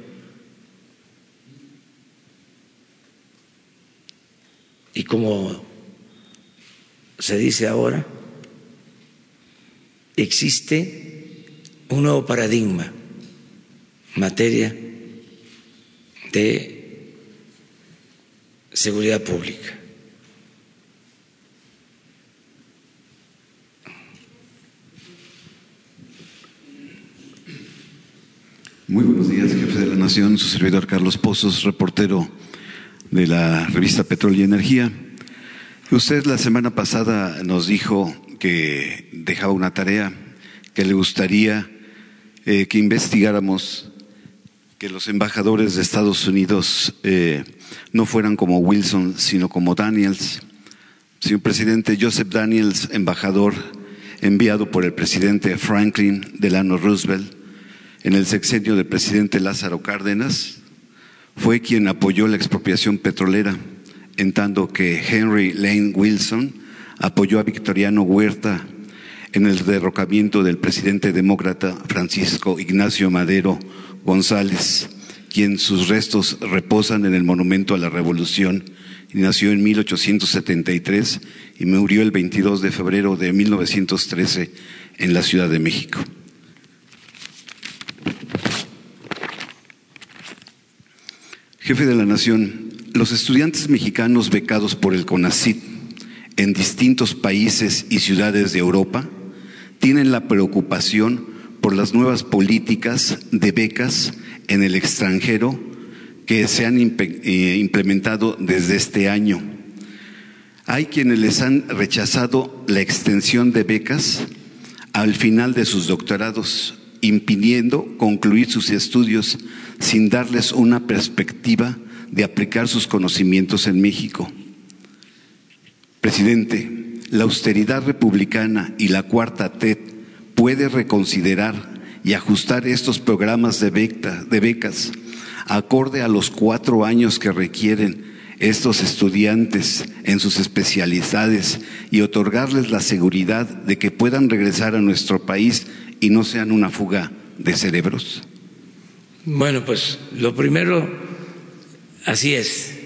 Y como se dice ahora, existe un nuevo paradigma en materia de seguridad pública. Muy buenos días, su servidor Carlos Pozos, reportero de la revista Petróleo y Energía. Usted la semana pasada nos dijo que dejaba una tarea que le gustaría eh, que investigáramos que los embajadores de Estados Unidos eh, no fueran como Wilson, sino como Daniels. Señor presidente, Joseph Daniels, embajador enviado por el presidente Franklin Delano Roosevelt en el sexenio del presidente Lázaro Cárdenas, fue quien apoyó la expropiación petrolera, en tanto que Henry Lane Wilson apoyó a Victoriano Huerta en el derrocamiento del presidente demócrata Francisco Ignacio Madero González, quien sus restos reposan en el Monumento a la Revolución. nació en 1873 y murió el 22 de febrero de 1913 en la Ciudad de México. Jefe de la Nación, los estudiantes mexicanos becados por el CONACIT en distintos países y ciudades de Europa tienen la preocupación por las nuevas políticas de becas en el extranjero que se han eh, implementado desde este año. Hay quienes les han rechazado la extensión de becas al final de sus doctorados, impidiendo concluir sus estudios sin darles una perspectiva de aplicar sus conocimientos en México. Presidente, la austeridad republicana y la cuarta TED puede reconsiderar y ajustar estos programas de, de becas acorde a los cuatro años que requieren estos estudiantes en sus especialidades y otorgarles la seguridad de que puedan regresar a nuestro país y no sean una fuga de cerebros? Bueno, pues lo primero, así es,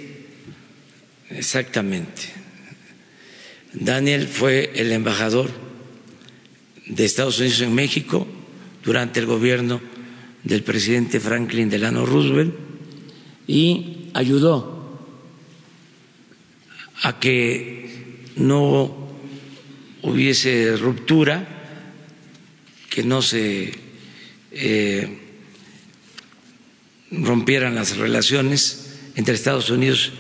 exactamente. Daniel fue el embajador de Estados Unidos en México durante el gobierno del presidente Franklin Delano Roosevelt y ayudó a que no hubiese ruptura, que no se eh, rompieran las relaciones entre Estados Unidos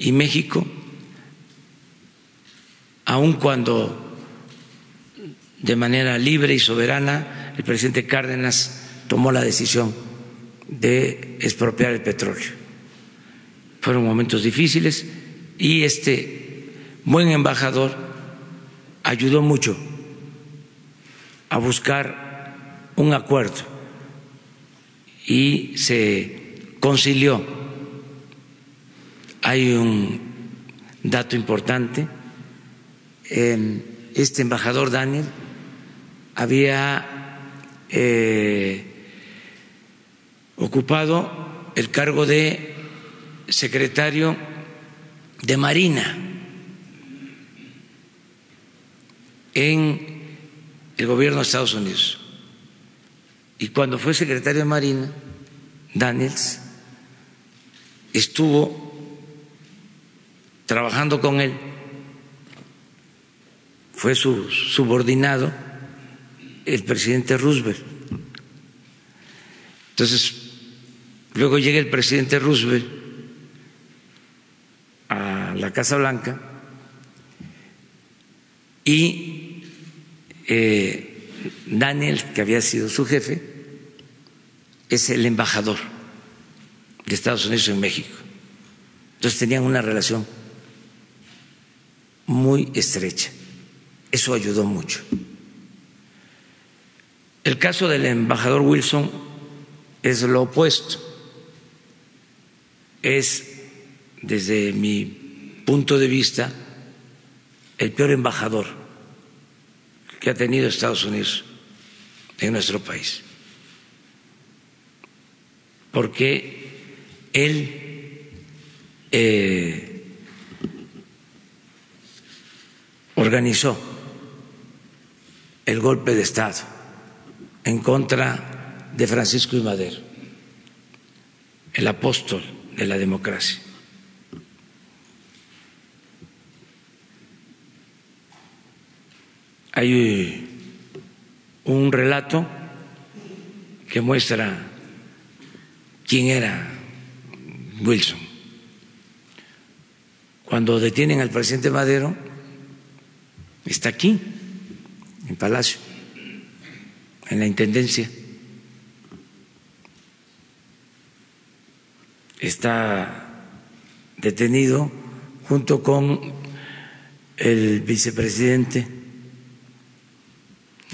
y México, aun cuando de manera libre y soberana el presidente Cárdenas tomó la decisión de expropiar el petróleo. Fueron momentos difíciles y este buen embajador ayudó mucho a buscar un acuerdo y se concilió. Hay un dato importante. Este embajador Daniel había eh, ocupado el cargo de secretario de Marina en el gobierno de Estados Unidos. Y cuando fue secretario de Marina, Daniels estuvo trabajando con él, fue su subordinado el presidente Roosevelt. Entonces, luego llega el presidente Roosevelt a la Casa Blanca y eh, Daniel, que había sido su jefe, es el embajador de Estados Unidos en México. Entonces tenían una relación muy estrecha. Eso ayudó mucho. El caso del embajador Wilson es lo opuesto. Es, desde mi punto de vista, el peor embajador que ha tenido Estados Unidos en nuestro país. Porque él eh, organizó el golpe de Estado en contra de Francisco y Madero, el apóstol de la democracia. Hay un relato que muestra quién era Wilson. Cuando detienen al presidente Madero, está aquí, en Palacio en la Intendencia. Está detenido junto con el vicepresidente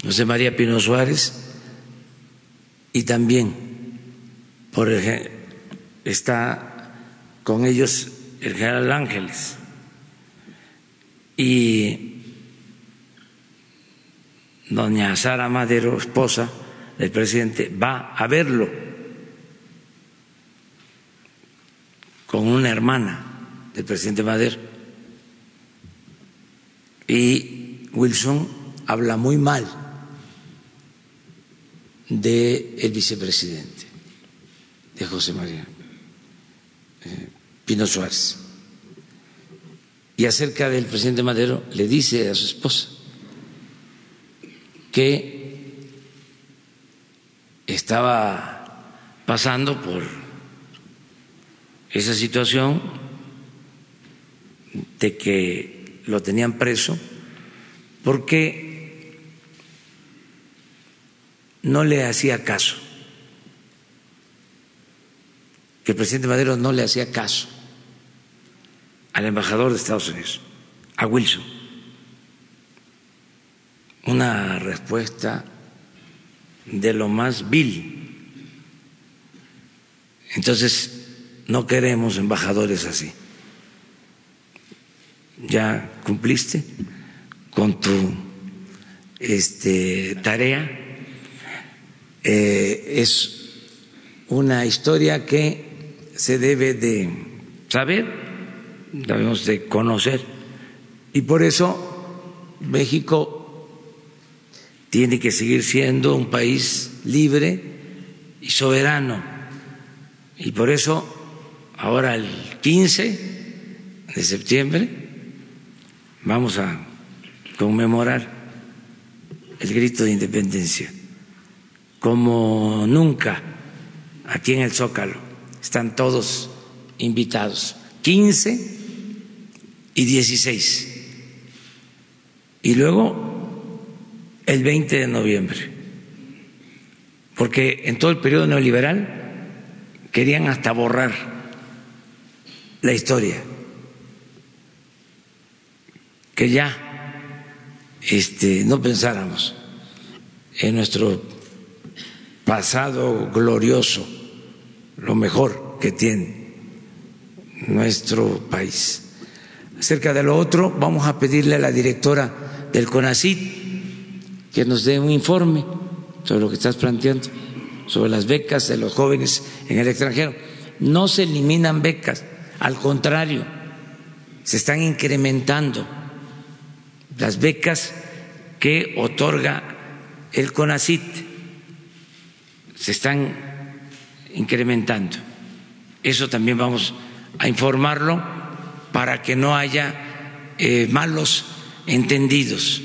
José María Pino Suárez y también por está con ellos el general Ángeles y doña Sara Madero, esposa del presidente, va a verlo con una hermana del presidente Madero. Y Wilson habla muy mal del el vicepresidente, de José María eh, Pino Suárez. Y acerca del presidente Madero le dice a su esposa, que estaba pasando por esa situación de que lo tenían preso porque no le hacía caso, que el presidente Madero no le hacía caso al embajador de Estados Unidos, a Wilson una respuesta de lo más vil. Entonces, no queremos embajadores así. Ya cumpliste con tu este, tarea eh, es una historia que se debe de saber, debemos de conocer. Y por eso México tiene que seguir siendo un país libre y soberano. Y por eso ahora el 15 de septiembre vamos a conmemorar el grito de independencia como nunca aquí en el Zócalo. Están todos invitados, 15 y 16. Y luego el 20 de noviembre, porque en todo el periodo neoliberal querían hasta borrar la historia, que ya este, no pensáramos en nuestro pasado glorioso, lo mejor que tiene nuestro país. Acerca de lo otro, vamos a pedirle a la directora del CONACID que nos dé un informe sobre lo que estás planteando, sobre las becas de los jóvenes en el extranjero. No se eliminan becas, al contrario, se están incrementando las becas que otorga el CONACIT se están incrementando. Eso también vamos a informarlo para que no haya eh, malos entendidos,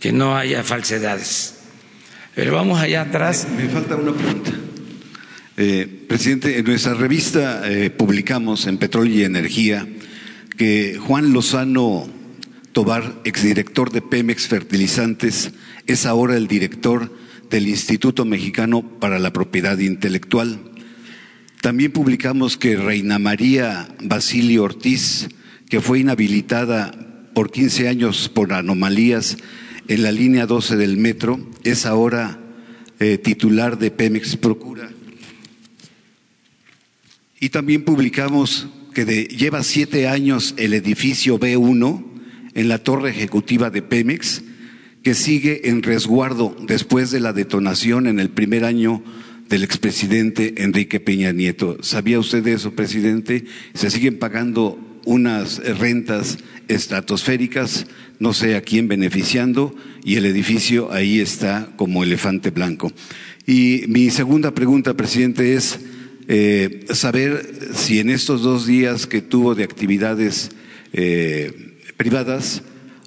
que no haya falsedades. Pero vamos allá atrás. Me, falta una pregunta. Eh, presidente, en nuestra revista eh, publicamos en Petróleo y Energía que Juan Lozano Tobar, exdirector de Pemex Fertilizantes, es ahora el director del Instituto Mexicano para la Propiedad Intelectual. También publicamos que Reina María Basilio Ortiz, que fue inhabilitada por 15 años por anomalías en la línea 12 del metro, es ahora eh, titular de Pemex Procura. Y también publicamos que lleva siete años el edificio B1 en la torre ejecutiva de Pemex que sigue en resguardo después de la detonación en el primer año del expresidente Enrique Peña Nieto. ¿Sabía usted eso, presidente? Se siguen pagando unas rentas estratosféricas, no sé a quién beneficiando, y el edificio ahí está como elefante blanco. Y mi segunda pregunta, presidente, es eh, saber si en estos dos días que tuvo de actividades eh, privadas,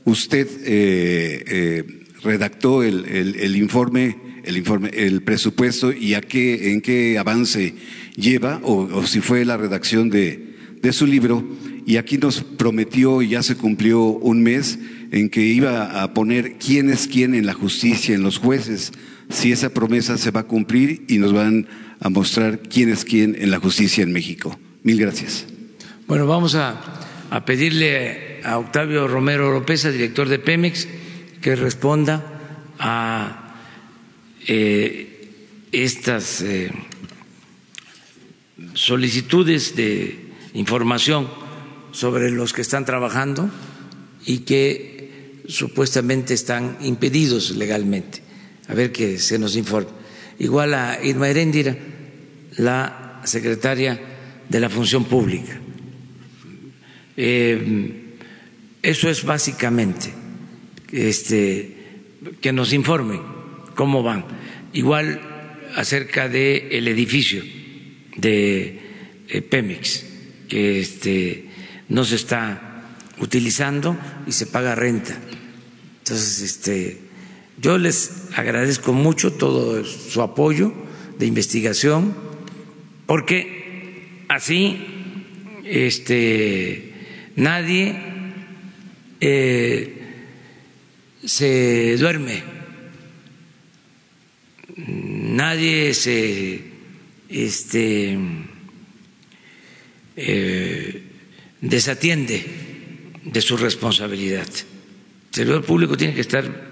usted eh, eh, redactó el, informe, el informe, el presupuesto y a qué, en qué avance lleva, o, si fue la redacción de, de, su libro, y aquí nos prometió y ya se cumplió un mes en que iba a poner quién es quién en la justicia, en los jueces, si esa promesa se va a cumplir y nos van a mostrar quién es quién en la justicia en México. Mil gracias. Bueno, vamos a, a pedirle a Octavio Romero López, director de Pemex, que responda a eh, estas eh, solicitudes de información sobre los que están trabajando y que supuestamente están impedidos legalmente. A ver que se nos informe. Igual a Irma Heréndira, la secretaria de la Función Pública. Eh, eso es básicamente este, que nos informen cómo van. Igual acerca del el edificio de eh, Pemex, que este, no se está utilizando y se paga renta. Entonces, este, yo les agradezco mucho todo su apoyo de investigación, porque así este, nadie eh, se duerme, nadie se este, eh, desatiende de su responsabilidad. El servidor público tiene que estar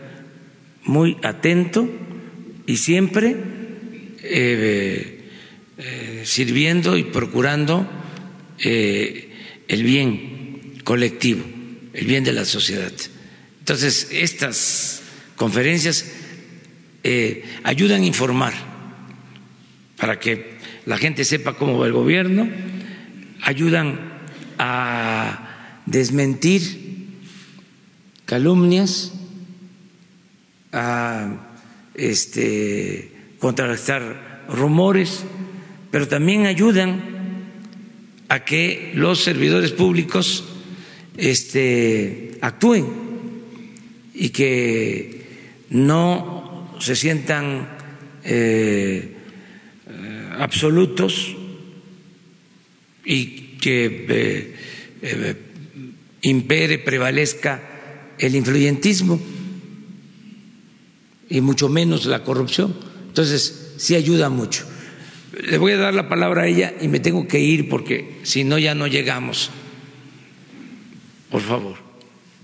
muy atento y siempre eh, sirviendo y procurando el bien colectivo el bien de la sociedad. Entonces, estas conferencias eh, ayudan a informar para que la gente sepa cómo va el gobierno, ayudan a desmentir calumnias, a este, contrarrestar rumores, pero también ayudan a que los servidores públicos este, actúen y que no se sientan eh, absolutos y que eh, eh, impere, prevalezca el influyentismo y mucho menos la corrupción. Entonces, sí ayuda mucho. Le voy a dar la palabra a ella y me tengo que ir porque si no ya no llegamos. Por favor.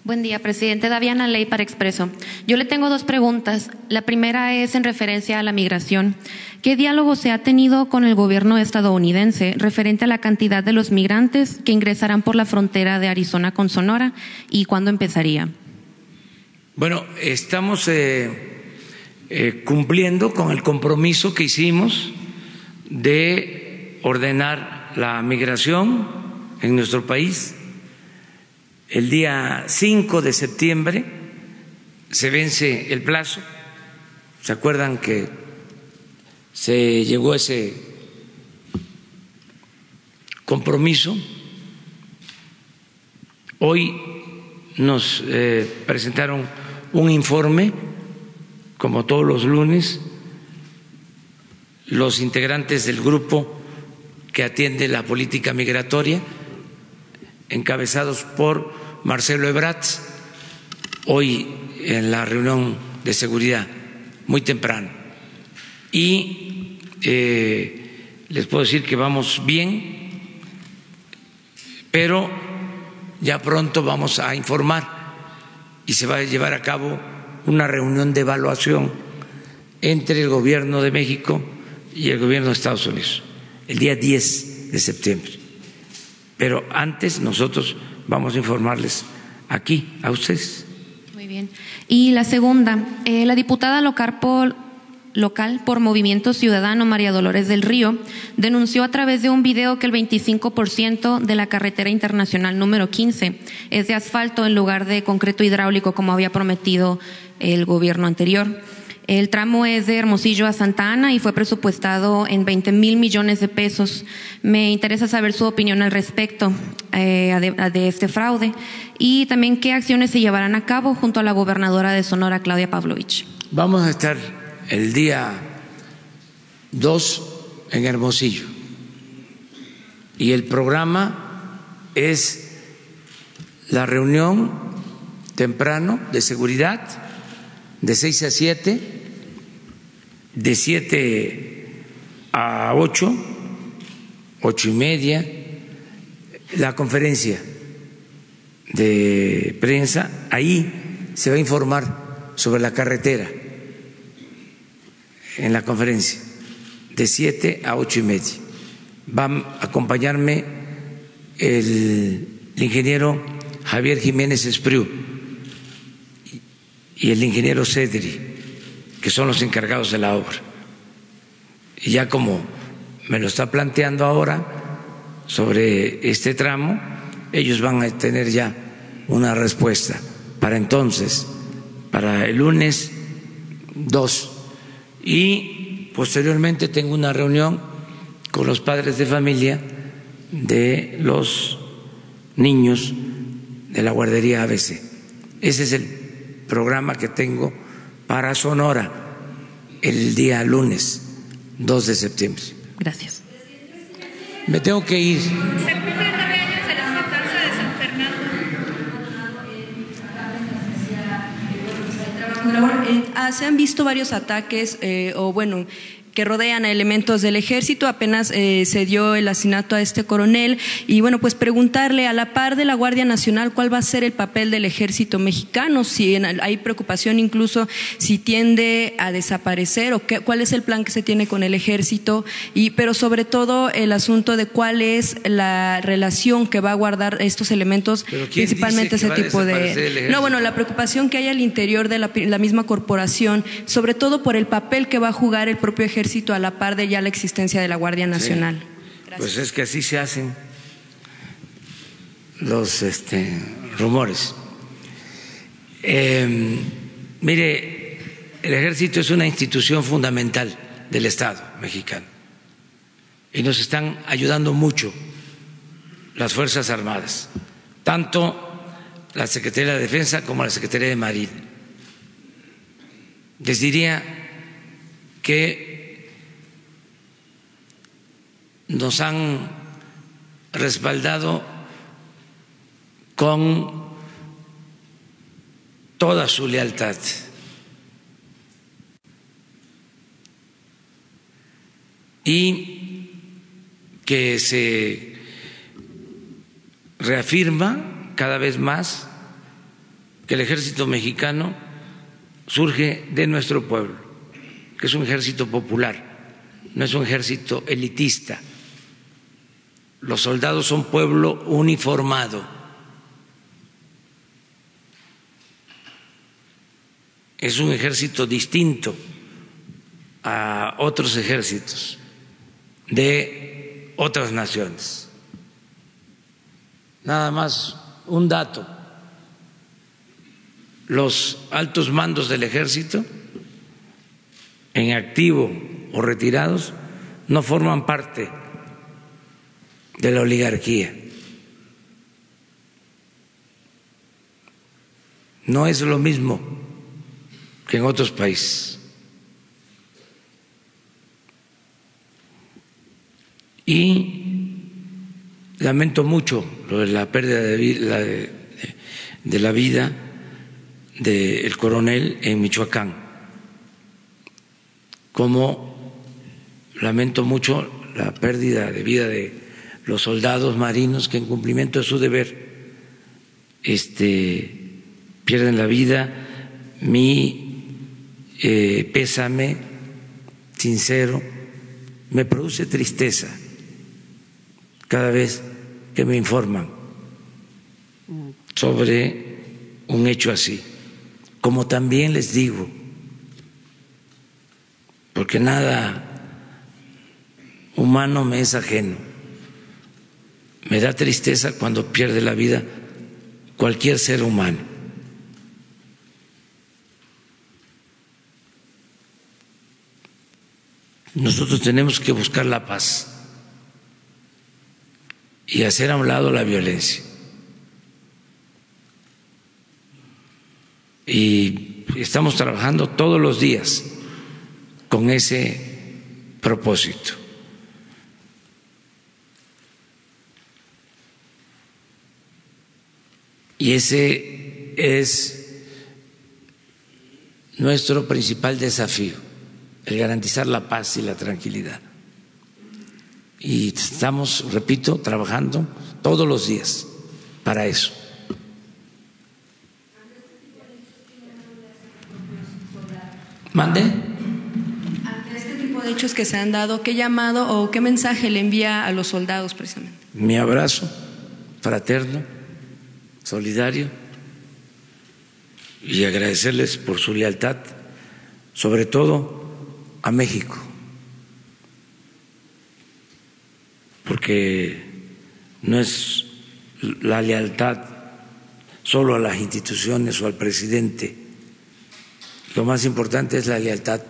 Buen día, presidente. Daviana Ley para Expreso. Yo le tengo dos preguntas. La primera es en referencia a la migración. ¿Qué diálogo se ha tenido con el gobierno estadounidense referente a la cantidad de los migrantes que ingresarán por la frontera de Arizona con Sonora y cuándo empezaría? Bueno, estamos eh, eh, cumpliendo con el compromiso que hicimos de ordenar la migración en nuestro país el día 5 de septiembre se vence el plazo. ¿Se acuerdan que se llegó a ese compromiso? Hoy nos eh, presentaron un informe, como todos los lunes, los integrantes del grupo que atiende la política migratoria, encabezados por Marcelo Ebrard hoy en la reunión de seguridad, muy temprano. Y eh, les puedo decir que vamos bien, pero ya pronto vamos a informar y se va a llevar a cabo una reunión de evaluación entre el gobierno de México y el gobierno de Estados Unidos, el día 10 de septiembre. Pero antes nosotros vamos a informarles aquí a ustedes. Muy bien. Y la segunda, eh, la diputada local por, local por Movimiento Ciudadano María Dolores del Río denunció a través de un video que el 25% de la carretera internacional número 15 es de asfalto en lugar de concreto hidráulico como había prometido el gobierno anterior. El tramo es de Hermosillo a Santa Ana y fue presupuestado en 20 mil millones de pesos. Me interesa saber su opinión al respecto eh, de, este fraude y también qué acciones se llevarán a cabo junto a la gobernadora de Sonora, Claudia Pavlovich. Vamos a estar el día 2 en Hermosillo y el programa es la reunión temprano de seguridad de 6 a 7, de 7 a 8, 8 y media, la conferencia de prensa, ahí se va a informar sobre la carretera en la conferencia, de 7 a 8 y media. Va a acompañarme el, ingeniero Javier Jiménez Espriu y el ingeniero Cedri, que son los encargados de la obra. Y ya como me lo está planteando ahora sobre este tramo, ellos van a tener ya una respuesta para entonces, para el lunes 2. Y posteriormente tengo una reunión con los padres de familia de los niños de la guardería ABC. Ese es el programa que tengo para Sonora el día lunes 2 de septiembre. Gracias. Me tengo que ir. se han visto varios ataques, eh, o bueno, que rodean a elementos del ejército. Apenas eh, se dio el asesinato a este coronel. Y bueno, pues preguntarle a la par de la Guardia Nacional cuál va a ser el papel del ejército mexicano, si hay preocupación incluso si tiende a desaparecer o qué, cuál es el plan que se tiene con el ejército. Y pero sobre todo el asunto de cuál es la relación que va a guardar estos elementos, principalmente ese tipo de no bueno la preocupación que hay al interior de la, la misma corporación, sobre todo por el papel que va a jugar el propio ejército ejército a la par de ya la existencia de la Guardia Nacional. Pues es que así se hacen los este, rumores. Em, mire, el ejército es una institución fundamental del Estado mexicano y nos están ayudando mucho las Fuerzas Armadas, tanto la Secretaría de Defensa como la Secretaría de Marina. Les diría que nos han respaldado con toda su lealtad. Y que se reafirma cada vez más que el ejército mexicano surge de nuestro pueblo, que es un ejército popular, no es un ejército elitista. Los soldados son pueblo uniformado. Es un ejército distinto a otros ejércitos de otras naciones. Nada más un dato. Los altos mandos del ejército, en activo o retirados, no forman parte de la oligarquía. No es lo mismo que en otros países. Y lamento mucho lo de la pérdida de, la, de, la vida del coronel en Michoacán, como lamento mucho la pérdida de vida de los soldados marinos que en cumplimiento de su deber este, pierden la vida, mi eh, pésame sincero, me produce tristeza cada vez que me informan sobre un hecho así. Como también les digo, porque nada humano me es ajeno. Me da tristeza cuando pierde la vida cualquier ser humano. Nosotros tenemos que buscar la paz y hacer a un lado la violencia. Y estamos trabajando todos los días con ese propósito. Y ese es nuestro principal desafío, el garantizar la paz y la tranquilidad y estamos, repito, trabajando todos los días para eso. ¿Mande? Ante este tipo de hechos que se han dado, ¿qué llamado o qué mensaje le envía a los soldados precisamente? Mi abrazo fraterno, solidario y agradecerles por su lealtad, sobre todo a México porque no es la lealtad solo a las instituciones o al presidente. Lo más importante es la lealtad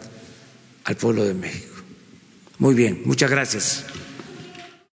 al pueblo de México. Muy bien, muchas gracias.